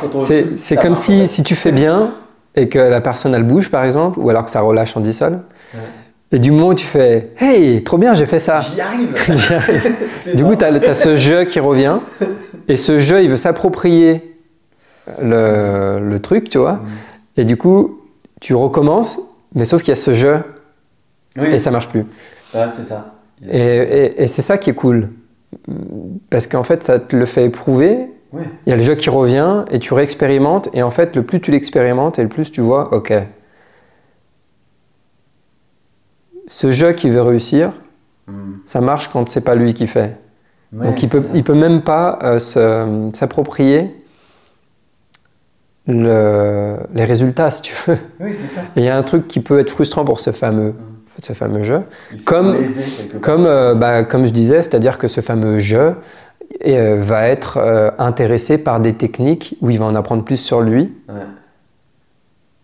c'est comme marche, si, ouais. si tu fais bien et que la personne elle bouge par exemple, ou alors que ça relâche en dissol. Ouais. Et du moment où tu fais Hey, trop bien, j'ai fait ça. J'y arrive. Du coup, tu as, ce jeu qui revient. Et ce jeu, il veut s'approprier le, le truc, tu vois. Mm. Et du coup, tu recommences, mais sauf qu'il y a ce jeu Oui, et ça marche plus. C'est ça. Et, et- et c'est ça qui est cool. Parce qu'en fait, ça te le fait éprouver. Oui. Il y a le jeu qui revient et tu réexpérimentes. Et en fait, le plus tu l'expérimentes et le plus tu vois, ok, ce jeu qui veut réussir, Mm. ça marche quand c'est pas lui qui fait. Ouais, Donc il peut, ça. il peut même pas euh, se- s'approprier le- les résultats, si tu veux. Oui, c'est ça. Il y a un truc qui peut être frustrant pour ce fameux, ce fameux jeu. Comme-. Comme, euh, bah, comme je disais, c'est-à-dire que ce fameux jeu euh, va être euh, intéressé par des techniques où il va en apprendre plus sur lui, Ouais.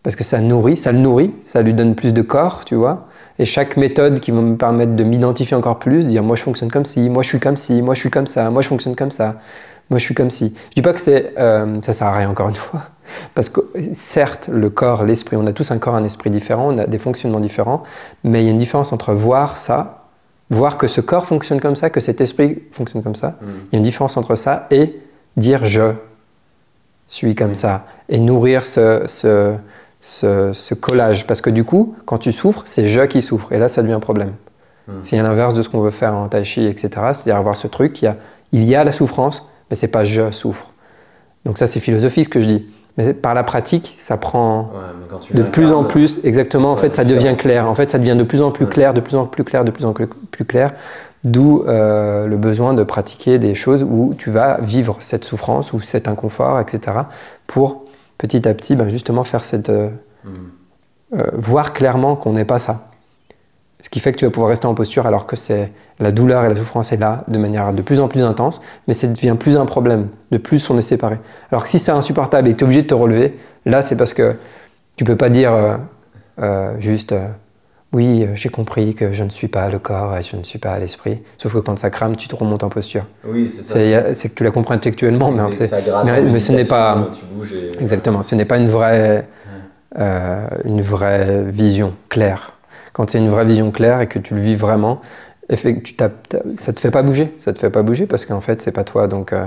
parce que ça nourrit, ça le nourrit, ça lui donne plus de corps, tu vois. Et chaque méthode qui va me permettre de m'identifier encore plus, de dire moi je fonctionne comme ci, moi je suis comme ci, moi je suis comme ça, moi je fonctionne comme ça, moi je suis comme ci. Je dis pas que c'est, euh, ça sert à rien encore une fois, parce que certes le corps, l'esprit, on a tous un corps, un esprit différent, on a des fonctionnements différents, mais il y a une différence entre voir ça, voir que ce corps fonctionne comme ça, que cet esprit fonctionne comme ça. Mm. Il y a une différence entre ça et dire je suis comme ça et nourrir ce, ce, ce, ce collage. Parce que du coup, quand tu souffres, c'est je qui souffre. Et là, ça devient un problème. C'est l'inverse de ce qu'on veut faire en tai chi, etc. C'est-à-dire avoir ce truc, il y a, il y a la souffrance, mais c'est pas je souffre. Donc ça, c'est philosophique ce que je dis. Mais par la pratique, ça prend Ouais, de plus en plus, exactement, en fait, ça devient clair. En fait, ça devient de plus en plus Ouais. clair, de plus en plus clair, de plus en plus plus clair. D'où euh, le besoin de pratiquer des choses où tu vas vivre cette souffrance ou cet inconfort, etc. Pour petit à petit, ben, justement, faire cette, euh, Mm. euh, voir clairement qu'on n'est pas ça. Ce qui fait que tu vas pouvoir rester en posture alors que c'est la douleur et la souffrance est là de manière de plus en plus intense, mais ça devient plus un problème, de plus on est séparé. Alors que si c'est insupportable et que tu es obligé de te relever, là c'est parce que tu peux pas dire euh, juste oui, euh, j'ai compris que je ne suis pas le corps et je ne suis pas l'esprit. Sauf que quand ça crame, tu te remontes en posture. Oui, c'est ça. C'est c'est que tu la comprends intellectuellement, mais en fait, ça gratte mais- mais ce n'est pas- méditation, Tu bouges et... Exactement, ce n'est pas une vraie, euh, une vraie vision claire. Quand c'est une vraie vision claire et que tu le vis vraiment, effe- tu ça te fait pas bouger, ça te fait pas bouger parce qu'en fait c'est pas toi, donc euh,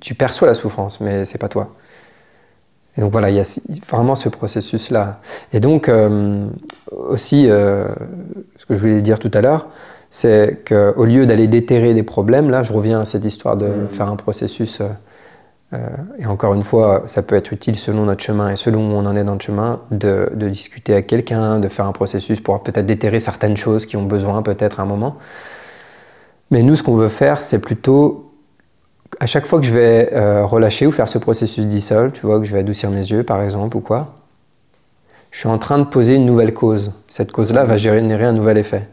tu perçois la souffrance, mais c'est pas toi. Et donc voilà, il y a vraiment ce processus-là. Et donc euh, aussi, euh, ce que je voulais dire tout à l'heure, c'est qu'au lieu d'aller déterrer des problèmes, là je reviens à cette histoire de Mhm. faire un processus. euh, et encore une fois, ça peut être utile selon notre chemin et selon où on en est dans le chemin, de, de discuter avec quelqu'un, de faire un processus pour peut-être déterrer certaines choses qui ont besoin peut-être à un moment. Mais nous, ce qu'on veut faire, c'est plutôt, à chaque fois que je vais euh, relâcher ou faire ce processus dissol, tu vois, que je vais adoucir mes yeux par exemple ou quoi, je suis en train de poser une nouvelle cause. Cette cause-là va générer un nouvel effet.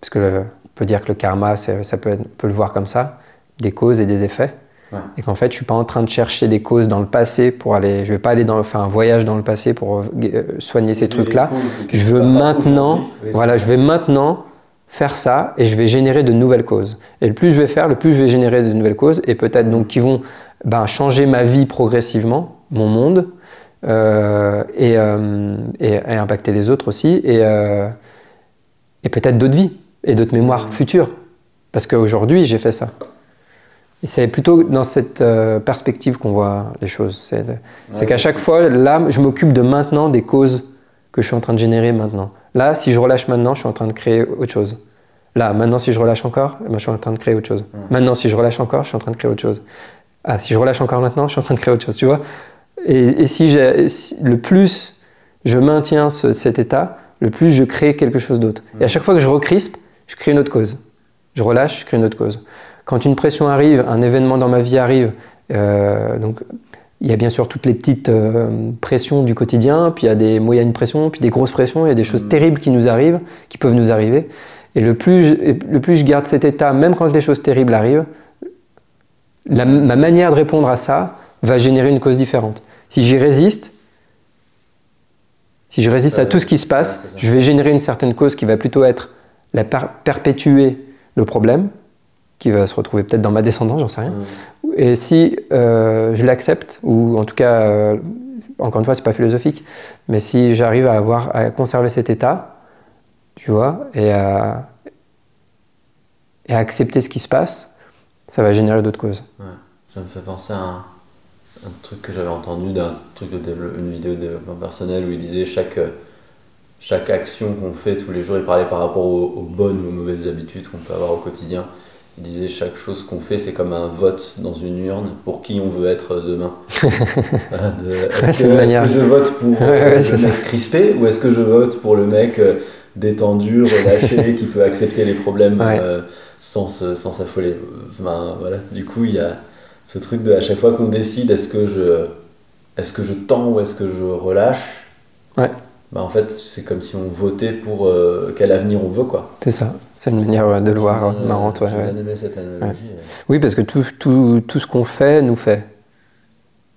Parce que le- on peut dire que le karma, ça peut, être- on peut le voir comme ça, des causes et des effets. Ouais. Et qu'en fait, je suis pas en train de chercher des causes dans le passé pour aller. Je vais pas aller dans, faire un voyage dans le passé pour euh, soigner ces trucs-là. Je veux maintenant, voilà, je vais maintenant faire ça et je vais générer de nouvelles causes. Et le plus je vais faire, le plus je vais générer de nouvelles causes et peut-être donc qui vont ben, changer ma vie progressivement, mon monde euh, et, euh, et, et impacter les autres aussi et, euh, et peut-être d'autres vies et d'autres mémoires futures. Parce qu'aujourd'hui, j'ai fait ça. Et c'est plutôt dans cette perspective qu'on voit les choses. C'est c'est Ouais, qu'à chaque fois, là, je m'occupe de maintenant des causes que je suis en train de générer maintenant. Là, si je relâche maintenant, je suis en train de créer autre chose. Là, maintenant, si je relâche encore, eh ben, je suis en train de créer autre chose. Maintenant, si je relâche encore, je suis en train de créer autre chose. Ah, si je relâche encore maintenant, je suis en train de créer autre chose, tu vois Et, et si, le plus je maintiens ce- cet état, le plus je crée quelque chose d'autre. Et à chaque fois que je recrispe, je crée une autre cause. Je relâche, je crée une autre cause. Quand une pression arrive, un événement dans ma vie arrive, euh, donc il y a bien sûr toutes les petites euh, pressions du quotidien, puis il y a des moyennes pressions, puis des grosses pressions, il y a des choses mm. terribles qui nous arrivent, qui peuvent nous arriver. Et le plus, je, le plus je garde cet état, même quand les choses terribles arrivent, ma manière de répondre à ça va générer une cause différente. Si j'y résiste, si je résiste à tout ce qui se passe, je vais générer une certaine cause qui va plutôt être la perpétuer le problème, qui va se retrouver peut-être dans ma descendance, j'en sais rien. Et si euh, je l'accepte, ou en tout cas, euh, encore une fois, c'est pas philosophique, mais si j'arrive à avoir à conserver cet état, tu vois, et à, et à accepter ce qui se passe, ça va générer d'autres causes. Ça me fait penser à un, un truc que j'avais entendu d'un truc de une vidéo de développement personnel où il disait chaque chaque action qu'on fait tous les jours, il parlait par rapport aux bonnes ou aux mauvaises habitudes qu'on peut avoir au quotidien. Il disait chaque chose qu'on fait, c'est comme un vote dans une urne pour qui on veut être demain. est-ce, que, je vote pour euh, le mec crispé ou est-ce que je vote pour le mec euh, détendu, relâché, qui peut accepter les problèmes euh, sans, sans s'affoler? Voilà. Du coup, il y a ce truc de à chaque fois qu'on décide est-ce que je, est-ce que je tends ou est-ce que je relâche? Ouais. bah en fait, c'est comme si on votait pour quel avenir on veut. quoi. C'est ça. C'est une manière de le voir hein, marrante. Ouais, aimé cette analogie. Oui, parce que tout, tout, tout ce qu'on fait nous fait.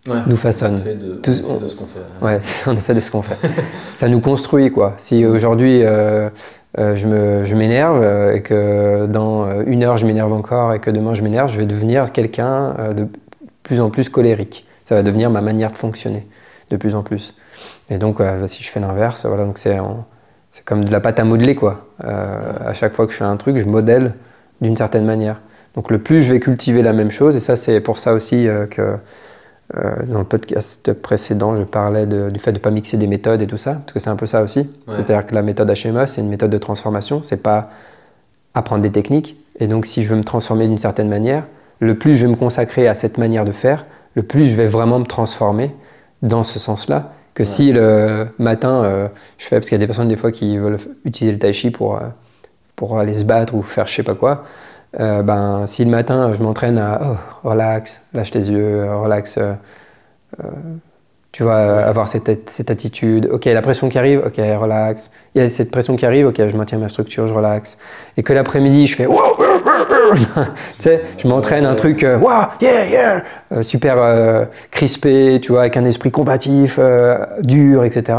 nous façonne. On fait de, tout, on fait de ce qu'on fait. Ouais, c'est en effet de ce qu'on fait. ça nous construit, quoi. Si aujourd'hui euh, euh, je m'énerve euh, et que dans une heure je m'énerve encore et que demain je m'énerve, je vais devenir quelqu'un de plus en plus colérique. Ça va devenir ma manière de fonctionner de plus en plus. Et donc, si je fais l'inverse, voilà, donc c'est c'est comme de la pâte à modeler, quoi. Euh, à chaque fois que je fais un truc, je modèle d'une certaine manière. Donc le plus je vais cultiver la même chose, et ça c'est pour ça aussi euh, que euh, dans le podcast précédent, je parlais du fait de ne pas mixer des méthodes et tout ça, parce que c'est un peu ça aussi. C'est-à-dire que la méthode HMA, c'est une méthode de transformation, c'est pas apprendre des techniques. Et donc si je veux me transformer d'une certaine manière, le plus je vais me consacrer à cette manière de faire, le plus je vais vraiment me transformer dans ce sens-là que si le matin, euh, je fais, parce qu'il y a des personnes des fois qui veulent utiliser le tai chi pour, euh, pour aller se battre ou faire je sais pas quoi, euh, ben, si le matin je m'entraîne à oh, relax, lâche tes yeux, relax, tu vas avoir cette, cette, attitude, ok, la pression qui arrive, ok, relax, il y a cette pression qui arrive, ok, je maintiens ma structure, je relaxe, et que l'après-midi je fais tu sais, je m'entraîne un truc, euh, yeah, yeah, euh, super euh, crispé, tu vois, avec un esprit combatif, dur, etc.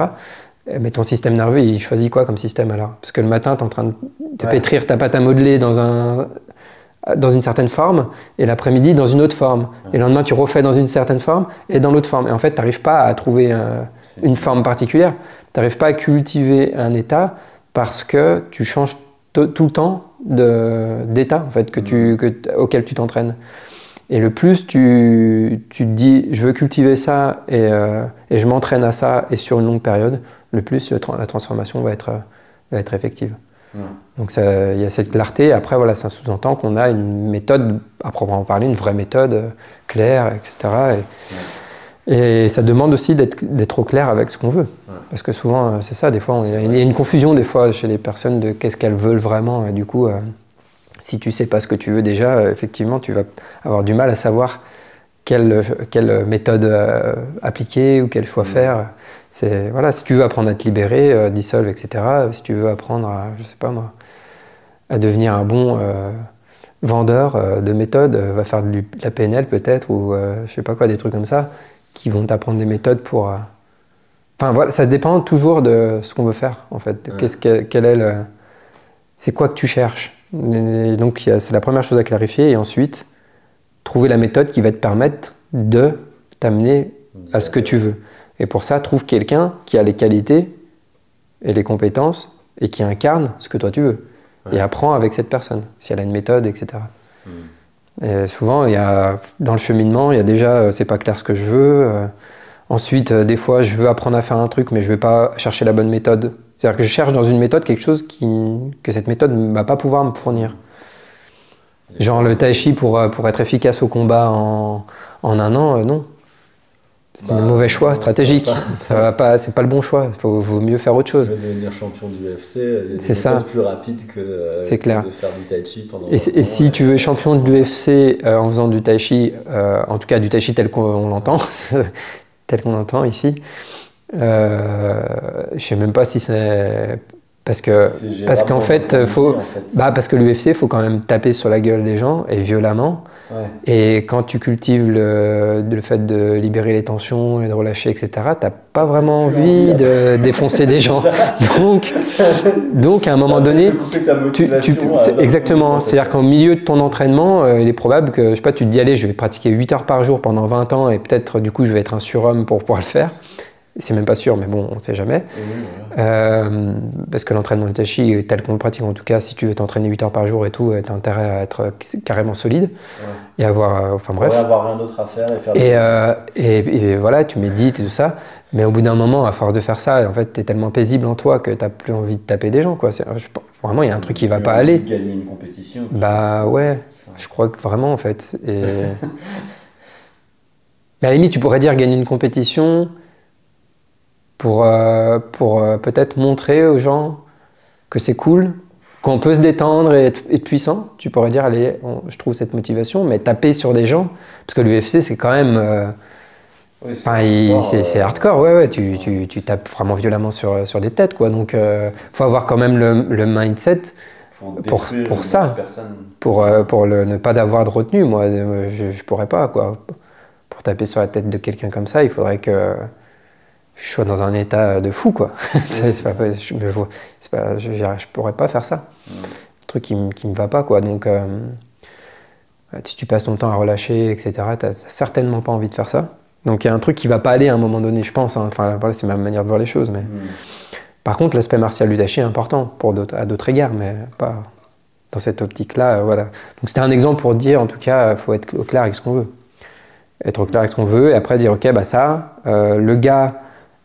Mais ton système nerveux, il choisit quoi comme système alors? Parce que le matin, tu es en train de pétrir ta pâte à modeler dans, un, dans une certaine forme, et l'après-midi dans une autre forme. Et le lendemain, tu refais dans une certaine forme et dans l'autre forme. Et en fait, tu n'arrives pas à trouver une forme particulière. Tu n'arrives pas à cultiver un état parce que tu changes tout le temps d'état en fait, que tu, que, auquel tu t'entraînes. Et le plus tu, tu, te dis je veux cultiver ça et, euh, et je m'entraîne à ça et sur une longue période, le plus la transformation va être, va être effective. Donc il y a cette clarté. Après, voilà, ça sous-entend qu'on a une méthode, à proprement parler, une vraie méthode euh, claire, etc. Et ça demande aussi d'être au clair avec ce qu'on veut. Parce que souvent, euh, c'est ça, des fois, il y a une confusion des fois chez les personnes de qu'est-ce qu'elles veulent vraiment. Et du coup, euh, si tu sais pas ce que tu veux déjà, euh, effectivement, tu vas avoir du mal à savoir quelle, quelle méthode appliquer ou quel choix mm. faire. C'est voilà, si tu veux apprendre à te libérer, dissolve, etc. Si tu veux apprendre à, je sais pas moi, à devenir un bon vendeur de méthode, va faire de la PNL peut-être ou je sais pas quoi, des trucs comme ça qui vont t'apprendre des méthodes pour. Euh, enfin voilà, ça dépend toujours de ce qu'on veut faire en fait. Qu'est-ce que, quel est le... C'est quoi que tu cherches Donc c'est la première chose à clarifier et ensuite trouver la méthode qui va te permettre de t'amener à ce que tu veux. Et pour ça, trouve quelqu'un qui a les qualités et les compétences et qui incarne ce que toi tu veux. Et apprends avec cette personne, si elle a une méthode, etc. Souvent, il y a, dans le cheminement, il y a déjà, euh, c'est pas clair ce que je veux. Euh. ensuite, euh, des fois, je veux apprendre à faire un truc, mais je vais pas chercher la bonne méthode. C'est-à-dire que je cherche dans une méthode quelque chose qui, que cette méthode ne va pas pouvoir me fournir. Genre le tai chi pour, pour être efficace au combat en, en un an, non. C'est un mauvais choix stratégique. Ça va pas, c'est pas le bon choix. Il vaut mieux faire autre chose. Devenir champion du UFC, c'est ça. plus rapide que, euh, c'est clair. de faire du tai chi pendant. Et, et si tu veux champion de l'UFC euh, en faisant du tai chi, euh, en tout cas du tai chi tel qu'on l'entend, tel qu'on l'entend ici, je sais même pas si c'est parce que parce qu'en fait, faut, Bah, parce que l'UFC, faut quand même taper sur la gueule des gens et violemment. Et quand tu cultives le, le, fait de libérer les tensions et de relâcher, etc., t'as pas vraiment envie de défoncer des gens. donc, donc à un moment donné, tu, tu, exactement. C'est-à-dire qu'au milieu de ton entraînement, euh, il est probable que je sais pas, tu te dis allez, je vais pratiquer 8 heures par jour pendant 20 ans et peut-être du coup je vais être un surhomme pour pouvoir le faire. C'est même pas sûr, mais bon, on ne sait jamais. euh, parce que l'entraînement de tachi, tel qu'on le pratique, en tout cas, si tu veux t'entraîner 8 heures par jour et tout, tu as intérêt à être carrément solide ouais. et avoir. Euh, enfin bref. avoir rien d'autre à faire et faire et, euh, et, et, voilà, tu médites et tout ça. Mais au bout d'un moment, à force de faire ça, en fait, tu es tellement paisible en toi que tu n'as plus envie de taper des gens. Quoi. Je, vraiment, il y a un truc qui va pas aller. De gagner une compétition. Bah ouais, je crois que vraiment, en fait. Et... Mais à la limite, tu pourrais dire gagner une compétition pour, euh, pour euh, peut-être montrer aux gens que c'est cool, qu'on peut se détendre et être, être, puissant. Tu pourrais dire, allez, on, je trouve cette motivation, mais taper sur des gens, parce que l'UFC, c'est quand même. Euh, oui, c'est hardcore, hardcore, ouais, ouais. Tu, tu, tu, tapes vraiment violemment sur, sur des têtes, quoi. Donc, il faut avoir quand même le, le mindset pour, pour ça, pour, pour le, ne pas d'avoir de retenue. Moi, je, je pourrais pas, quoi. Pour taper sur la tête de quelqu'un comme ça, il faudrait que je sois dans un état de fou, quoi. c'est pas, je, pas, je, je, pourrais pas faire ça. Mm. Un truc qui, qui me va pas, quoi. Donc, euh, si tu passes ton temps à relâcher, etc., t'as certainement pas envie de faire ça. Donc, il y a un truc qui va pas aller à un moment donné, je pense. Hein. Enfin, voilà, c'est ma manière de voir les choses. Mais... Mm. Par contre, l'aspect martial du dashi est important pour à d'autres égards, mais pas dans cette optique-là. Euh, voilà. Donc, c'était un exemple pour dire, en tout cas, il faut être au clair avec ce qu'on veut. Être au clair avec ce qu'on veut, et après dire, ok, bah ça, euh, le gars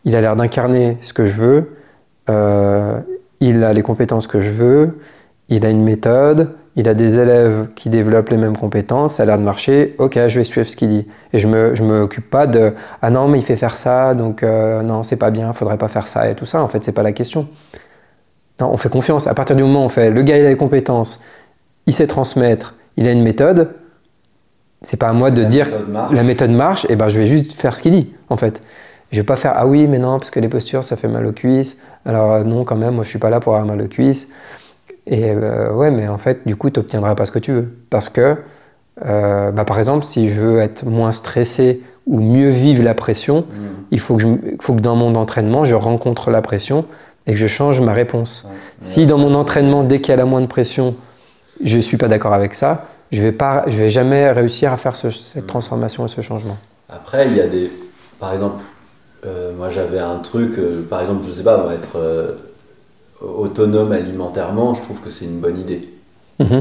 il a l'air d'incarner ce que je veux, euh, il a les compétences que je veux, il a une méthode, il a des élèves qui développent les mêmes compétences, ça a l'air de marcher, ok, je vais suivre ce qu'il dit. Et je ne me, m'occupe pas de ah non, mais il fait faire ça, donc euh, non, c'est pas bien, il faudrait pas faire ça et tout ça. En fait, c'est pas la question. Non, on fait confiance. À partir du moment où on fait le gars, il a les compétences, il sait transmettre, il a une méthode, c'est pas à moi de la dire méthode la méthode marche, et ben je vais juste faire ce qu'il dit, en fait. Je vais pas faire ah oui mais non parce que les postures ça fait mal aux cuisses. Alors euh, non quand même moi je suis pas là pour avoir mal aux cuisses. Et euh, ouais mais en fait du coup tu n'obtiendras pas ce que tu veux parce que euh, bah, par exemple si je veux être moins stressé ou mieux vivre la pression, mmh. il faut que, je, faut que dans mon entraînement je rencontre la pression et que je change ma réponse. Ouais. Si dans mon entraînement dès qu'il y a la moindre pression je suis pas d'accord avec ça, je vais pas, je vais jamais réussir à faire ce, cette transformation et ce changement. Après il y a des, par exemple euh, moi, j'avais un truc, euh, par exemple, je sais pas, être euh, autonome alimentairement, je trouve que c'est une bonne idée. Mmh.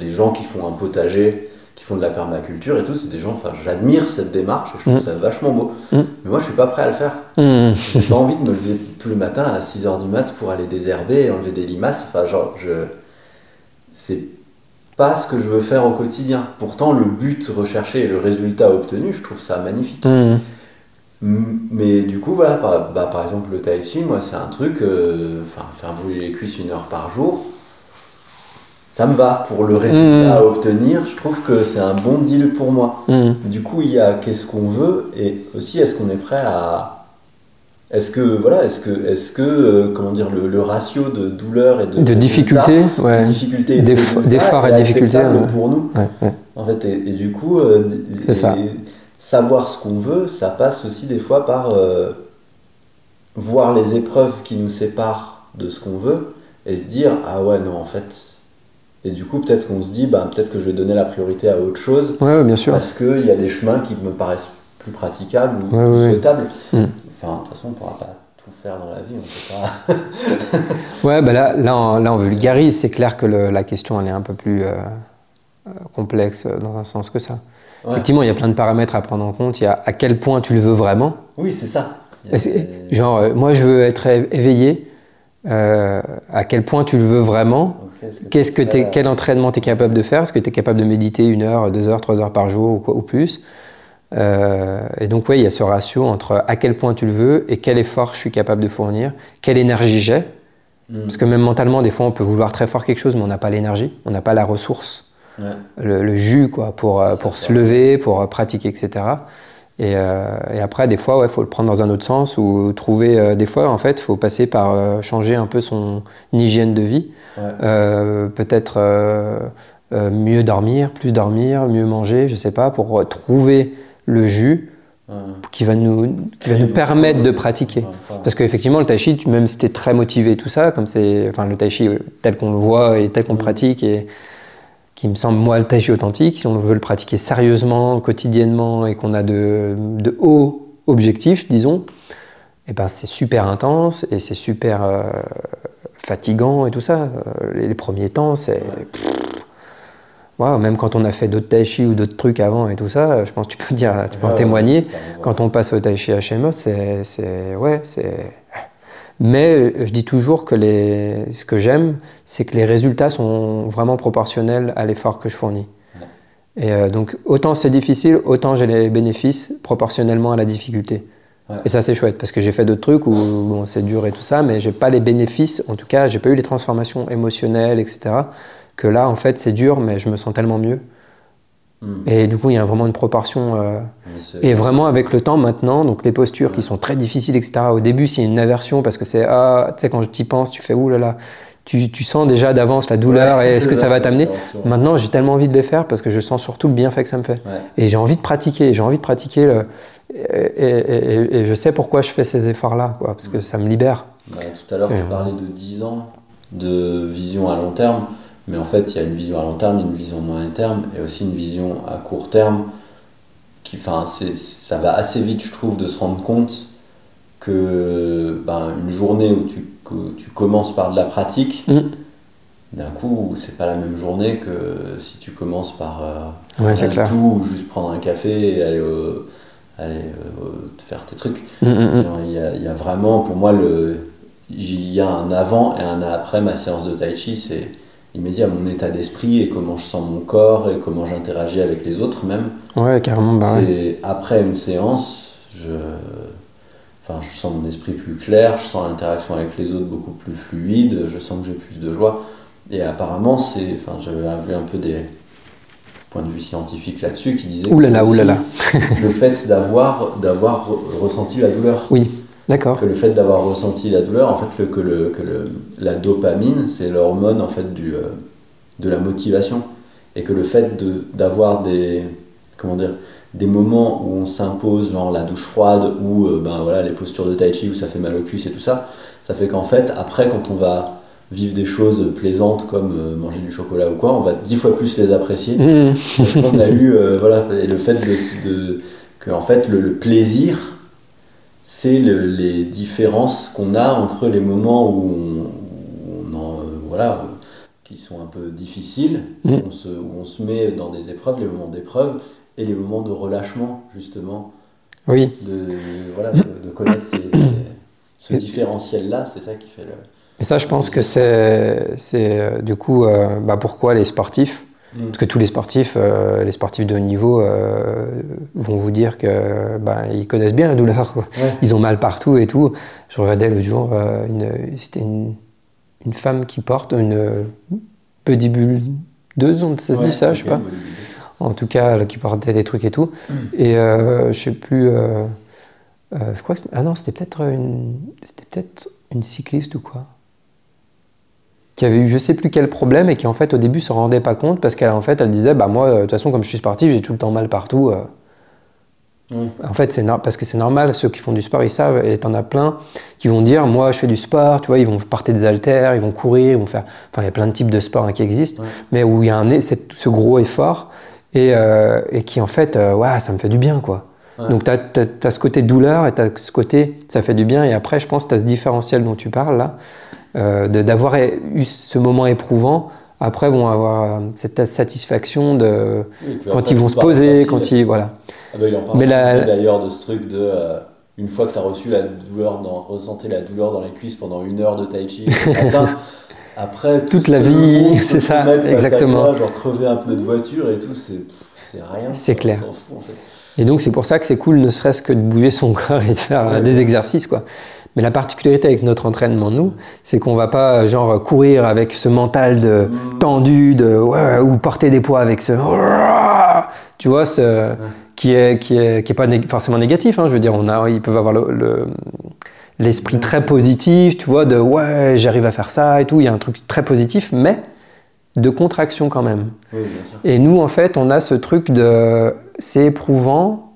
Les gens qui font un potager, qui font de la permaculture et tout, c'est des gens, enfin, j'admire cette démarche et je trouve mmh. ça vachement beau. Mmh. Mais moi, je suis pas prêt à le faire. J'ai pas envie de me lever tous les matins à 6h du mat pour aller désherber et enlever des limaces. Enfin, genre, je. C'est pas ce que je veux faire au quotidien. Pourtant, le but recherché et le résultat obtenu, je trouve ça magnifique. Mais du coup, voilà, par, bah, par exemple, le tai chi, moi, c'est un truc, euh, faire brûler les cuisses une heure par jour, ça me va. Pour le résultat à obtenir, je trouve que c'est un bon deal pour moi. Mmh. Du coup, il y a qu'est-ce qu'on veut et aussi est-ce qu'on est prêt à. Est-ce que, voilà, est-ce que, est-ce que euh, comment dire, le, le, ratio de douleur et de, de difficulté, ouais. difficulté d'effort et, difficulté ouais. pour nous. Ouais, en fait, et, et du coup, euh, c'est ça savoir ce qu'on veut, ça passe aussi des fois par euh, voir les épreuves qui nous séparent de ce qu'on veut et se dire ah ouais non en fait et du coup peut-être qu'on se dit bah peut-être que je vais donner la priorité à autre chose ouais, bien sûr. parce qu'il y a des chemins qui me paraissent plus praticables ou ouais, plus souhaitables. Mm. enfin de toute façon on pourra pas tout faire dans la vie on peut pas. Ouais bah là, là, on, là on vulgarise. C'est clair que le, la question elle est un peu plus euh, complexe dans un sens que ça Ouais. Effectivement, il y a plein de paramètres à prendre en compte. Il y a à quel point tu le veux vraiment. Oui, c'est ça. Genre, euh, moi, je veux être éveillé. Euh, à quel point tu le veux vraiment Qu'est-ce que, que Quel entraînement tu es capable de faire? Est-ce que tu es capable de méditer une heure, deux heures, trois heures par jour ou, quoi, ou plus? Et donc, oui, il y a ce ratio entre à quel point tu le veux et quel effort je suis capable de fournir, quelle énergie j'ai. Mm. Parce que même mentalement, des fois, on peut vouloir très fort quelque chose, mais on n'a pas l'énergie, on n'a pas la ressource, Ouais. le, le jus quoi, pour, euh, pour se lever, pour euh, pratiquer, etc. Et, euh, et après, des fois, il faut le prendre dans un autre sens ou trouver. euh, des fois, en fait, il faut passer par euh, changer un peu son hygiène de vie. Ouais. Peut-être mieux dormir, plus dormir, mieux manger, je sais pas, pour trouver le jus Ouais. qui va nous, qui va nous permettre de pratiquer. ouais, ouais. Parce qu'effectivement, le tai chi, même si tu es très motivé tout ça, comme c'est enfin, le tai chi tel qu'on le voit et tel qu'on le Mm. pratique, et qui me semble, moi, le tai chi authentique, si on veut le pratiquer sérieusement, quotidiennement, et qu'on a de, de hauts objectifs, disons, et ben, c'est super intense et c'est super euh, fatigant et tout ça. Euh, Les, les premiers temps, c'est. Waouh, même quand on a fait d'autres tai chi ou d'autres trucs avant et tout ça, je pense que tu peux dire, tu peux en témoigner. Quand on passe au tai chi HMO, c'est, c'est, ouais, c'est. Mais euh, je dis toujours que les, ce que j'aime, c'est que les résultats sont vraiment proportionnels à l'effort que je fournis. Et euh, donc, autant c'est difficile, autant j'ai les bénéfices proportionnellement à la difficulté. Ouais. Et ça, c'est chouette parce que j'ai fait d'autres trucs où bon, c'est dur et tout ça, mais j'ai pas les bénéfices. En tout cas, j'ai pas eu les transformations émotionnelles, etc. Que là, en fait, c'est dur, mais je me sens tellement mieux. Mm. Et du coup, il y a vraiment une proportion. euh, c'est- et vraiment, avec le temps maintenant, donc les postures qui sont très difficiles, etc. Au début, a une aversion parce que c'est ah, tu sais, quand tu y penses, tu fais ouh là là, tu, tu sens déjà d'avance la douleur et est-ce que ça va t'amener? Maintenant, j'ai tellement envie de les faire parce que je sens surtout le bienfait que ça me fait. Ouais. Et j'ai envie de pratiquer, j'ai envie de pratiquer le- et, et- et- et je sais pourquoi je fais ces efforts-là, quoi, parce que ça me libère. Bah, tout à l'heure, tu parlais de 10 ans de vision à long terme, mais en fait, il y a une vision à long terme, une vision moyen terme, et aussi une vision à court terme. Qui, enfin, ça va assez vite, je trouve, de se rendre compte que ben, une journée où tu, que tu commences par de la pratique, Mm. d'un coup, c'est pas la même journée que si tu commences par euh, Ouais, clair. tout, ou juste prendre un café et aller, aller euh, faire tes trucs. Mm, mm, Il y, a, il y a vraiment, pour moi, le, il y a un avant et un après ma séance de tai chi. C'est immédiat mon état d'esprit et comment je sens mon corps et comment j'interagis avec les autres même. Ouais, carrément, bah ouais. C'est après une séance, je, enfin, je sens mon esprit plus clair, je sens l'interaction avec les autres beaucoup plus fluide, je sens que j'ai plus de joie. Et apparemment, c'est, enfin, j'avais vu un peu des points de vue scientifiques là-dessus qui disaient aussi, là. le fait d'avoir d'avoir re- ressenti la douleur Oui, d'accord. que le fait d'avoir ressenti la douleur, en fait, que, le, que le, la dopamine, c'est l'hormone en fait du, euh, de la motivation, et que le fait de- d'avoir des comment dire des moments où on s'impose, genre la douche froide ou euh, ben voilà les postures de tai chi où ça fait mal au cul et tout ça, ça fait qu'en fait après quand on va vivre des choses plaisantes comme euh, manger du chocolat ou quoi, on va dix fois plus les apprécier Mm. parce qu'on a eu euh, voilà et le fait de, de que en fait le, le plaisir c'est le- les différences qu'on a entre les moments où on, où on en euh, voilà qui sont un peu difficiles Mm. où, on se, où on se met dans des épreuves les moments d'épreuve et les moments de relâchement justement Oui, de voilà de, de connaître ces- ces- ce différentiel là c'est ça qui fait le et ça, je pense que c'est, c'est euh, du coup euh, bah, pourquoi les sportifs. Parce que tous les sportifs, euh, les sportifs de haut niveau euh, vont vous dire que bah, ils connaissent bien la douleur. quoi. Ouais. Ils ont mal partout et tout. Je regardais l'autre jour, euh, une, c'était une, une femme qui porte une pédibuleuse, on- ça se Ouais, dit ça, je sais pas. En tout cas, là, qui portait des trucs et tout. Mm. Et je sais plus. je crois que c'était- ah non, c'était peut-être une, c'était peut-être une cycliste ou quoi. Qui avait eu je sais plus quel problème et qui en fait au début se rendait pas compte parce qu'elle en fait elle disait bah moi euh, de toute façon comme je suis sportif j'ai tout le temps mal partout. euh. Oui. En fait c'est parce que c'est normal ceux qui font du sport ils savent et t'en as plein qui vont dire moi je fais du sport tu vois ils vont porter des haltères ils vont courir ils vont faire enfin il y a plein de types de sports hein, qui existent mais où il y a un, ce gros effort et, euh, et qui en fait, euh, ouais, ça me fait du bien quoi. Ouais. Donc tu as, ce côté douleur et tu as ce côté, ça fait du bien. Et après, je pense que tu as ce différentiel dont tu parles là, d'avoir eu ce moment éprouvant. Après, vont avoir euh, cette satisfaction de Oui, quand après, ils vont se poser, facile. quand ils voilà. Ah bah, il en parle Mais la- d'ailleurs de ce truc de euh, une fois que tu as reçu la douleur, dans, ressenti la douleur dans les cuisses pendant une heure de tai chi matin, après tout Toute la vie, c'est ça, exactement. toi, genre crever un pneu de voiture et tout, c'est c'est rien. C'est clair. fout, en fait. Et donc c'est pour ça que c'est cool, ne serait-ce que de bouger son corps et de faire des exercices, quoi. Mais la particularité avec notre entraînement, nous, c'est qu'on va pas genre courir avec ce mental de tendu, de ou porter des poids avec ce, tu vois, ce, qui est qui est qui est pas forcément négatif. Hein, je veux dire, on a, ils peuvent avoir le, l'esprit très positif, tu vois, de ouais, j'arrive à faire ça et tout. Il y a un truc très positif, mais de contraction quand même. Et nous, en fait, on a ce truc de c'est éprouvant,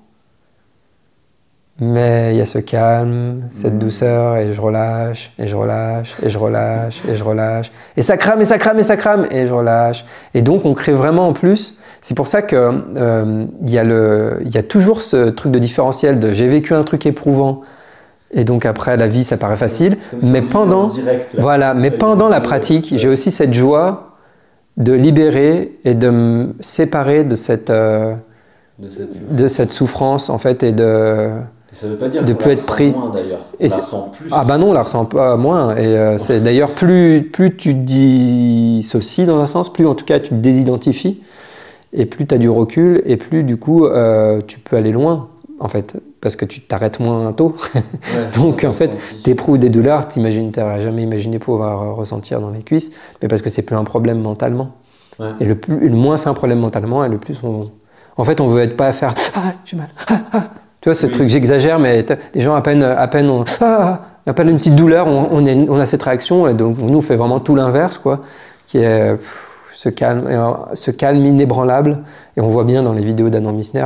mais il y a ce calme, cette mmh. douceur, et je relâche, et je relâche, et je relâche, et je relâche. Et ça crame, et ça crame, et ça crame, et je relâche. Et donc, on crée vraiment en plus. C'est pour ça qu'il euh, y, a y a toujours ce truc de différentiel de j'ai vécu un truc éprouvant, et donc après la vie ça paraît facile, mais pendant, voilà, mais pendant la pratique, j'ai aussi cette joie de libérer et de me séparer de cette, euh, de, cette souffrance en fait et de ça veut pas dire de plus être pris. moins d'ailleurs. La plus. Ah bah non on la ressent pas moins. Et euh, c'est d'ailleurs plus plus tu te dissocies dans un sens plus en tout cas tu te désidentifies et plus tu as du recul et plus du coup euh, tu peux aller loin en fait parce que tu t'arrêtes moins tôt. Donc en fait t'éprouves des douleurs t'imagines t'aurais jamais imaginé pouvoir ressentir dans les cuisses mais parce que c'est plus un problème mentalement. Et le, plus, le moins c'est un problème mentalement et le plus on en fait, on veut être pas à faire ah, j'ai mal. Ah, ah. Tu vois, ce truc, j'exagère, mais les gens, à peine, à peine, on, ah, à peine une petite douleur, on, on, a cette réaction. Et donc, nous, on fait vraiment tout l'inverse, quoi, qui est ce calme, ce calme inébranlable. Et on voit bien dans les vidéos d'Anand Misner,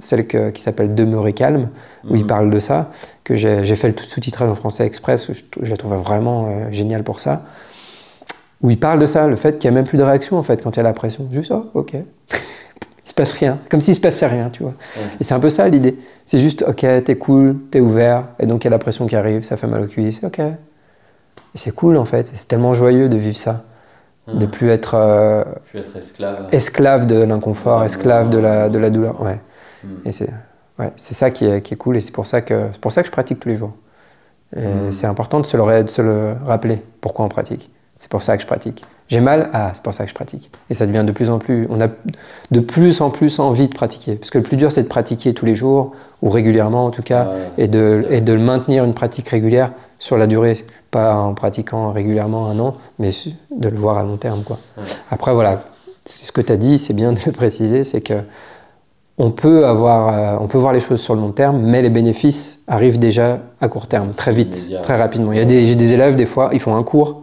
celle qui s'appelle Demeurer calme, où il mhm. parle de ça, que j'ai fait le sous-titrage en français exprès, parce que je, je la trouve vraiment euh, génial pour ça. Où il parle de ça, le fait qu'il n'y a même plus de réaction, en fait, quand il y a la pression. Juste, oh, ok il se passe rien, comme s'il se passait rien, tu vois. Et c'est un peu ça l'idée. C'est juste, ok, t'es cool, t'es ouvert, et donc il y a la pression qui arrive, ça fait mal au cuisse, ok. Et c'est cool en fait, c'est tellement joyeux de vivre ça, de plus être, euh, plus être esclave. esclave de l'inconfort, esclave de la, de la douleur, ouais. Hmm. Et c'est ouais, ça qui est, qui est cool, et c'est pour ça que c'est pour ça que je pratique tous les jours. Hmm. c'est important de se, le, de se le rappeler pourquoi on pratique. C'est pour ça que je pratique. J'ai mal, ah, c'est pour ça que je pratique. Et ça devient de plus en plus, on a de plus en plus envie de pratiquer. Parce que le plus dur, c'est de pratiquer tous les jours, ou régulièrement en tout cas, et, de, et de maintenir une pratique régulière sur la durée. Pas en pratiquant régulièrement un an, mais de le voir à long terme. Quoi. Après, voilà, ce que tu as dit, c'est bien de le préciser, c'est que on peut, avoir, euh, on peut voir les choses sur le long terme, mais les bénéfices arrivent déjà à court terme, très vite, très rapidement. Il y a des, des élèves, des fois, ils font un cours,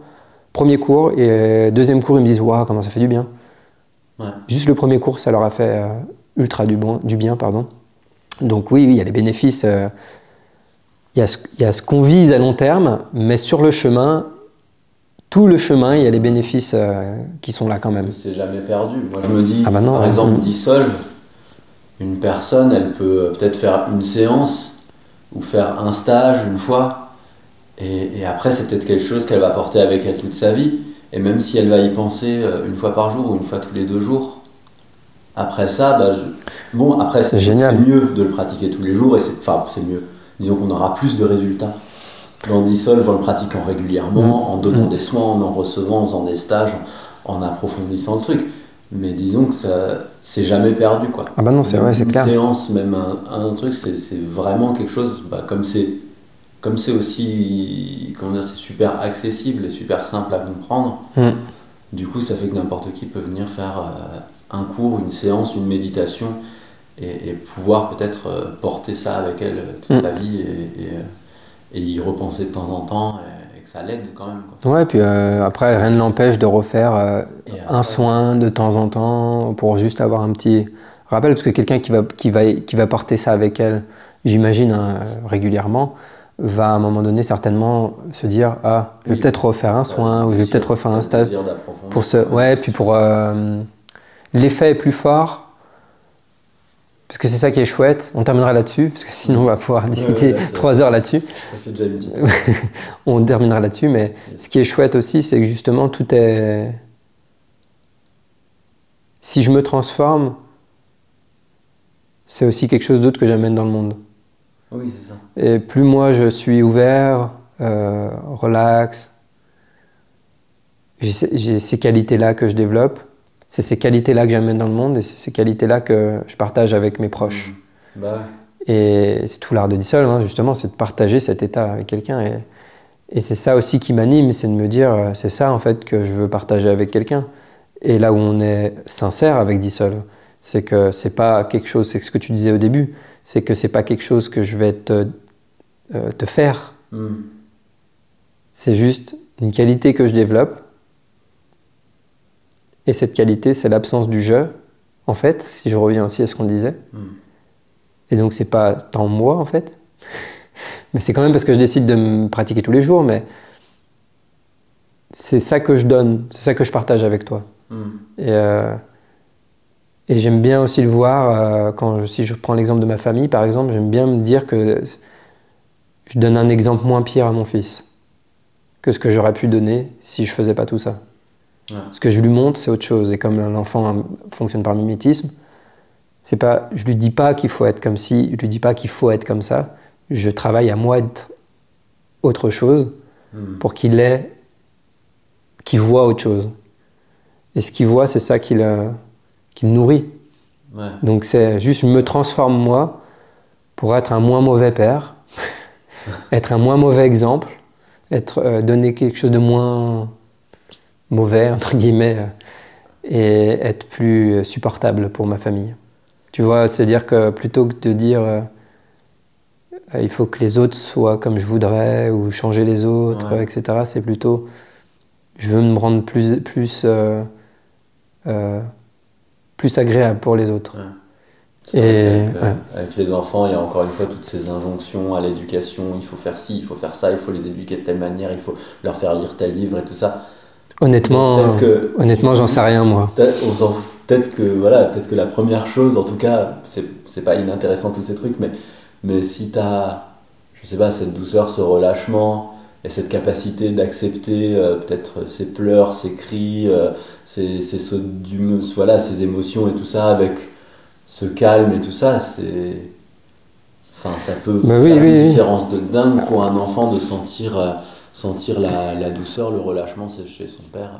Premier cours et euh, deuxième cours, ils me disent Waouh, comment ça fait du bien. Juste le premier cours, ça leur a fait euh, ultra du, bon, du bien. pardon. Donc, oui, il y a les bénéfices. Euh, il, y a ce, qu'on vise à long terme, mais sur le chemin, tout le chemin, il y a les bénéfices qui sont là quand même. C'est jamais perdu. Moi, je me dis, ah bah par exemple, dissolve, une personne, elle peut peut-être faire une séance ou faire un stage une fois et, après, c'est peut-être quelque chose qu'elle va porter avec elle toute sa vie. Et même si elle va y penser euh, une fois par jour ou une fois tous les deux jours, après ça, bah, bon, après, c'est mieux de le pratiquer tous les jours. Et enfin, c'est mieux. Disons qu'on aura plus de résultats dans Dissolve en le pratiquant régulièrement, mm. en donnant mm. des soins, en en recevant, en faisant des stages, en, approfondissant le truc. Mais disons que ça, c'est jamais perdu, quoi. Ah bah non, c'est vrai, c'est clair. Une séance, même un, un truc, c'est vraiment quelque chose, bah, comme c'est comme c'est aussi, comment dire, c'est super accessible et super simple à comprendre, mm. du coup, ça fait que n'importe qui peut venir faire euh, un cours, une séance, une méditation et, pouvoir peut-être euh, porter ça avec elle toute mm. sa vie euh, et, y repenser de temps en temps et, que ça l'aide quand même. Ouais, puis après, rien ne l'empêche de refaire un soin de temps en temps pour juste avoir un petit rappel, parce que quelqu'un qui va, qui, va, qui va porter ça avec elle, j'imagine, hein, régulièrement, va à un moment donné certainement se dire ah je vais peut-être refaire un soin ou je vais peut-être refaire un stage pour ce ouais puis pour euh, l'effet est plus fort parce que c'est ça qui est chouette. On terminera là-dessus parce que sinon on va pouvoir discuter trois heures là-dessus. On terminera là-dessus mais ce qui est chouette aussi c'est que justement tout est si je me transforme c'est aussi quelque chose d'autre que j'amène dans le monde oui, c'est ça. Et plus moi je suis ouvert, euh, relax, j'ai ces qualités-là que je développe, c'est ces qualités-là que j'amène dans le monde et c'est ces qualités-là que je partage avec mes proches. Bah, Et c'est tout l'art de Dissol, hein, justement, c'est de partager cet état avec quelqu'un. Et, et c'est ça aussi qui m'anime, c'est de me dire, euh, c'est ça en fait que je veux partager avec quelqu'un. Et là où on est sincère avec Dissol, c'est que c'est pas quelque chose, c'est ce que tu disais au début, c'est que c'est pas quelque chose que je vais te, euh, te faire. hmm. C'est juste une qualité que je développe. Et cette qualité, c'est l'absence du je, en fait, si je reviens aussi à ce qu'on disait. Hmm. Et donc, c'est pas tant moi, en fait. mais c'est quand même parce que je décide de me pratiquer tous les jours, mais c'est ça que je donne, c'est ça que je partage avec toi. Hmm. Et, euh, et j'aime bien aussi le voir, euh, quand je, si je prends l'exemple de ma famille, par exemple, j'aime bien me dire que je donne un exemple moins pire à mon fils que ce que j'aurais pu donner si je faisais pas tout ça. Ouais. Ce que je lui montre, c'est autre chose. Et comme l'enfant euh, fonctionne par mimétisme, c'est pas, je lui dis pas qu'il faut être comme si, je lui dis pas qu'il faut être comme ça. Je travaille à moi d'être autre chose Hmm. pour qu'il ait, qu'il voit autre chose. Et ce qu'il voit, c'est ça qui le, qui le nourrit. Ouais. Donc c'est juste, je me transforme moi pour être un moins mauvais père, être un moins mauvais exemple, être euh, donner quelque chose de moins mauvais entre guillemets euh, et être plus euh, supportable pour ma famille. Tu vois, c'est-à-dire que plutôt que de dire euh, il faut que les autres soient comme je voudrais ou changer les autres, Ouais. etc. C'est plutôt je veux me rendre plus plus euh, plus agréable pour les autres. Ouais. Et- avec, euh, ouais. avec les enfants, il y a encore une fois toutes ces injonctions à l'éducation. Il faut faire ci, il faut faire ça, il faut les éduquer de telle manière, il faut leur faire lire tel livre et tout ça. Honnêtement, que- honnêtement, j'en sais rien moi. Peut-être que voilà, peut-être que la première chose, en tout cas, c'est c'est pas inintéressant tous ces trucs, mais mais si t'as, je sais pas, cette douceur, ce relâchement et cette capacité d'accepter euh, peut-être ses pleurs, ses cris, euh, ses, ses sauts voilà, ses émotions et tout ça avec ce calme et tout ça, c'est, enfin, ça peut Bah faire oui, une oui, oui. différence de dingue pour un enfant de sentir euh, sentir la, la douceur, le relâchement, chez son père,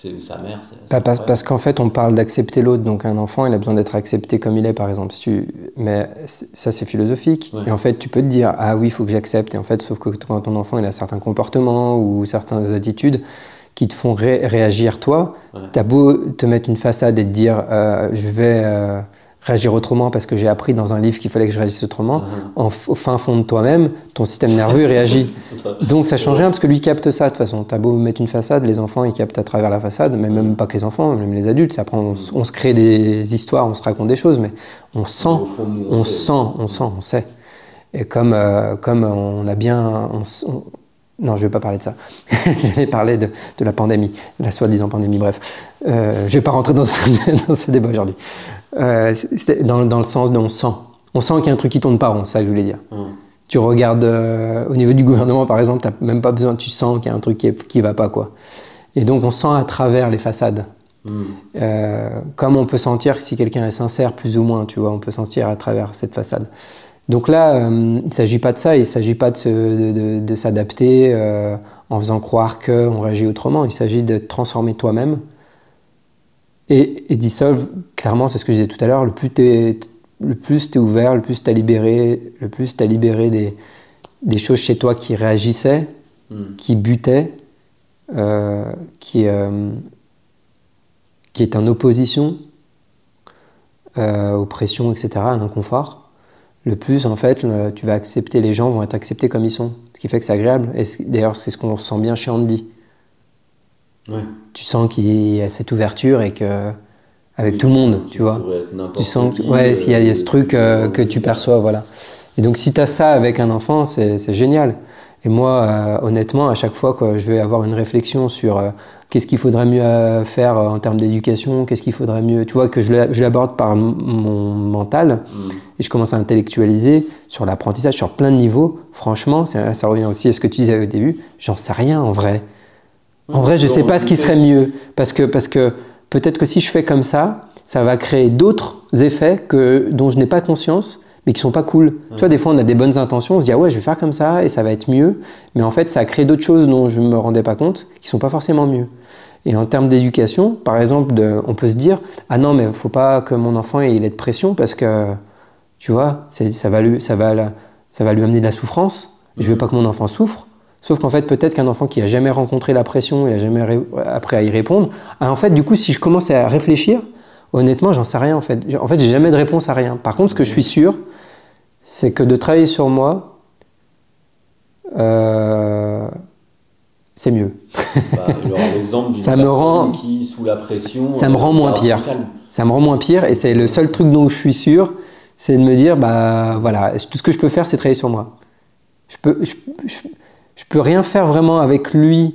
c'est- c'est ou sa mère. Pas parce parce qu'en fait, on parle d'accepter l'autre. Donc, un enfant, il a besoin d'être accepté comme il est, par exemple. Si tu... Mais ça, c'est philosophique. Ouais. Et en fait, tu peux te dire, ah oui, il faut que j'accepte. Et en fait, sauf que quand ton enfant, il a certains comportements ou certaines attitudes qui te font ré- réagir, toi, Ouais. t'as beau te mettre une façade et te dire, euh, je vais euh, réagir autrement parce que j'ai appris dans un livre qu'il fallait que je réagisse autrement, Mhm. en au fin fond de toi-même, ton système nerveux réagit. Donc ça change rien parce que lui capte ça de toute façon. T'as beau mettre une façade, les enfants ils captent à travers la façade, mais même pas que les enfants, même les adultes. Après on, on se crée des histoires, on se raconte des choses, mais on sent, nous, on sent, on sent, on sait. Et comme, euh, comme on a bien... on non, je vais pas parler de ça. je vais parler de, de la pandémie, la soi-disant pandémie, bref. Euh, je vais pas rentrer dans ce, dans ce débat aujourd'hui. Euh, dans, dans le sens de on sent. On sent qu'il y a un truc qui tourne pas rond, c'est ça que je voulais dire. Hum. Tu regardes euh, au niveau du gouvernement, par exemple, tu même pas besoin, tu sens qu'il y a un truc qui, est- qui va pas, quoi. Et donc, on sent à travers les façades. Hum. Euh, comme on peut sentir que si quelqu'un est sincère, plus ou moins, tu vois, on peut sentir à travers cette façade. Donc là, euh, il ne s'agit pas de ça, il ne s'agit pas de, se- de- de- de s'adapter euh, en faisant croire qu'on réagit autrement, il s'agit de transformer toi-même. Et, et dissolve, clairement, c'est ce que je disais tout à l'heure, le plus tu es, le plus t'es ouvert, le plus tu as libéré, le plus tu libéré des, des choses chez toi qui réagissaient, Hum. qui butait, euh, qui, euh, qui est en opposition euh, aux pressions, etc., à l'inconfort, le plus, en fait, le- tu vas accepter, les gens vont être acceptés comme ils sont. Ce qui fait que c'est agréable. Et d'ailleurs, c'est ce qu'on sent bien chez Andy. Ouais. Tu sens qu'il y a cette ouverture et que, avec Oui, tout le monde, tu vois. Tu sens que, ouais, euh, s'il y a, il y a ce truc euh, que tu perçois, voilà. Et donc, si tu as ça avec un enfant, c'est génial. Et moi, euh, honnêtement, à chaque fois que je vais avoir une réflexion sur qu'est-ce qu'il faudrait mieux faire en termes d'éducation, qu'est-ce qu'il faudrait mieux, tu vois, que je l'aborde par mon mental hum. et je commence à intellectualiser sur l'apprentissage, sur plein de niveaux. Franchement, ça, ça revient aussi à ce que tu disais au début, j'en sais rien en vrai. En vrai, je tu sais pas ce qui serait mieux. Parce que, parce que peut-être que si je fais comme ça, ça va créer d'autres effets que, dont je n'ai pas conscience, mais qui sont pas cool. Tu vois, des fois, on a des bonnes intentions, on se dit, ah ouais, je vais faire comme ça et ça va être mieux. Mais en fait, ça a créé d'autres choses dont je ne me rendais pas compte, qui sont pas forcément mieux. Et en termes d'éducation, par exemple, on peut se dire, ah non, mais il faut pas que mon enfant ait de pression parce que Tu vois, ça va, lui, ça, va, ça va lui amener de la souffrance. Je veux pas que mon enfant souffre. Sauf qu'en fait, peut-être qu'un enfant qui a jamais rencontré la pression, il a jamais appris à y répondre. Ah, en fait, du coup, si je commence à réfléchir, honnêtement, j'en sais rien en fait. En fait, j'ai jamais de réponse à rien. Par contre, ce que je suis sûr, c'est que de travailler sur moi, euh, c'est mieux. Bah, l'exemple ça me rend qui, sous la pression, ça me rend moins pire. Ça me rend moins pire, et c'est le seul truc dont je suis sûr, c'est de me dire, bah voilà, tout ce que je peux faire, c'est travailler sur moi? Je peux, je, je peux rien faire vraiment avec lui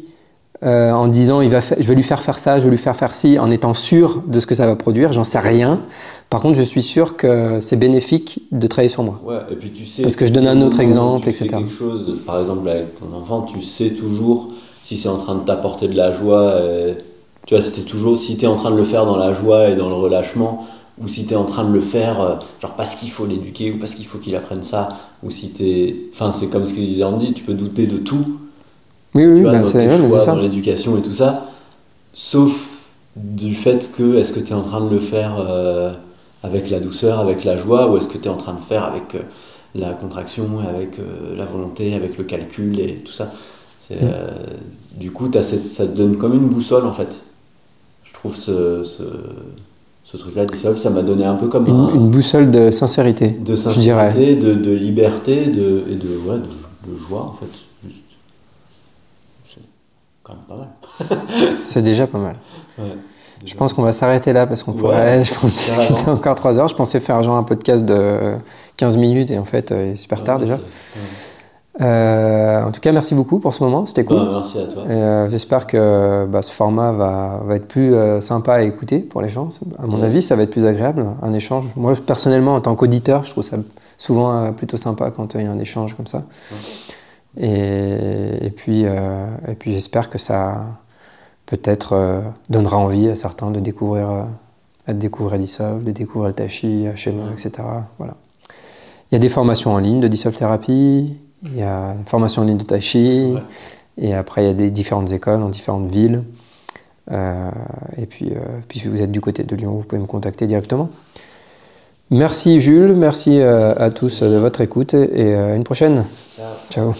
euh, en disant il va je vais lui faire faire ça, je vais lui faire faire ci, en étant sûr de ce que ça va produire. J'en sais rien. Par contre, je suis sûr que c'est bénéfique de travailler sur moi. Ouais, et puis tu sais. Parce que je donne un autre exemple, etc. quelque chose, par exemple avec ton enfant, tu sais toujours si c'est en train de t'apporter de la joie. tu vois, c'était toujours si tu es en train de le faire dans la joie et dans le relâchement, ou si tu es en train de le faire euh, genre parce qu'il faut l'éduquer ou parce qu'il faut qu'il apprenne ça ou si tu es enfin c'est comme ce que disait Andy tu peux douter de tout. Oui oui c'est ça dans l'éducation et tout ça sauf du fait que est-ce que tu es en train de le faire euh, avec la douceur avec la joie ou est-ce que tu es en train de faire avec euh, la contraction avec la volonté avec le calcul et tout ça. Mm. du coup as ça te donne comme une boussole en fait. Je trouve ce ce truc-là, ça m'a donné un peu comme une, boussole de sincérité. De sincérité, de, de, liberté de, et de, ouais, de, joie, en fait. C'est quand même pas mal. c'est déjà pas mal. Je pense qu'on va s'arrêter là parce qu'on pourrait, je pense, discuter encore 3 heures. Je pensais faire genre un podcast de 15 minutes et en fait, euh, il est super tard déjà. Euh, en tout cas, merci beaucoup pour ce moment, c'était cool. Bah, merci à toi. Euh, j'espère que bah, ce format va, va être plus euh, sympa à écouter pour les gens. À mon avis, ça va être plus agréable, un échange. Moi, personnellement, en tant qu'auditeur, je trouve ça souvent plutôt sympa quand il y a un échange comme ça. Et, et, puis, et puis j'espère que ça peut-être donnera envie à certains de découvrir, de découvrir Dissolve, de découvrir le Tachi, HME, etc. Voilà. Il y a des formations en ligne de Dissolve Thérapie. Il y a une formation en ligne de Tai Et après, il y a des différentes écoles dans différentes villes. Euh, et puis, euh, puis, si vous êtes du côté de Lyon, vous pouvez me contacter directement. Merci Jules, merci, euh, à tous de votre écoute et, à une prochaine. Ciao. Ciao.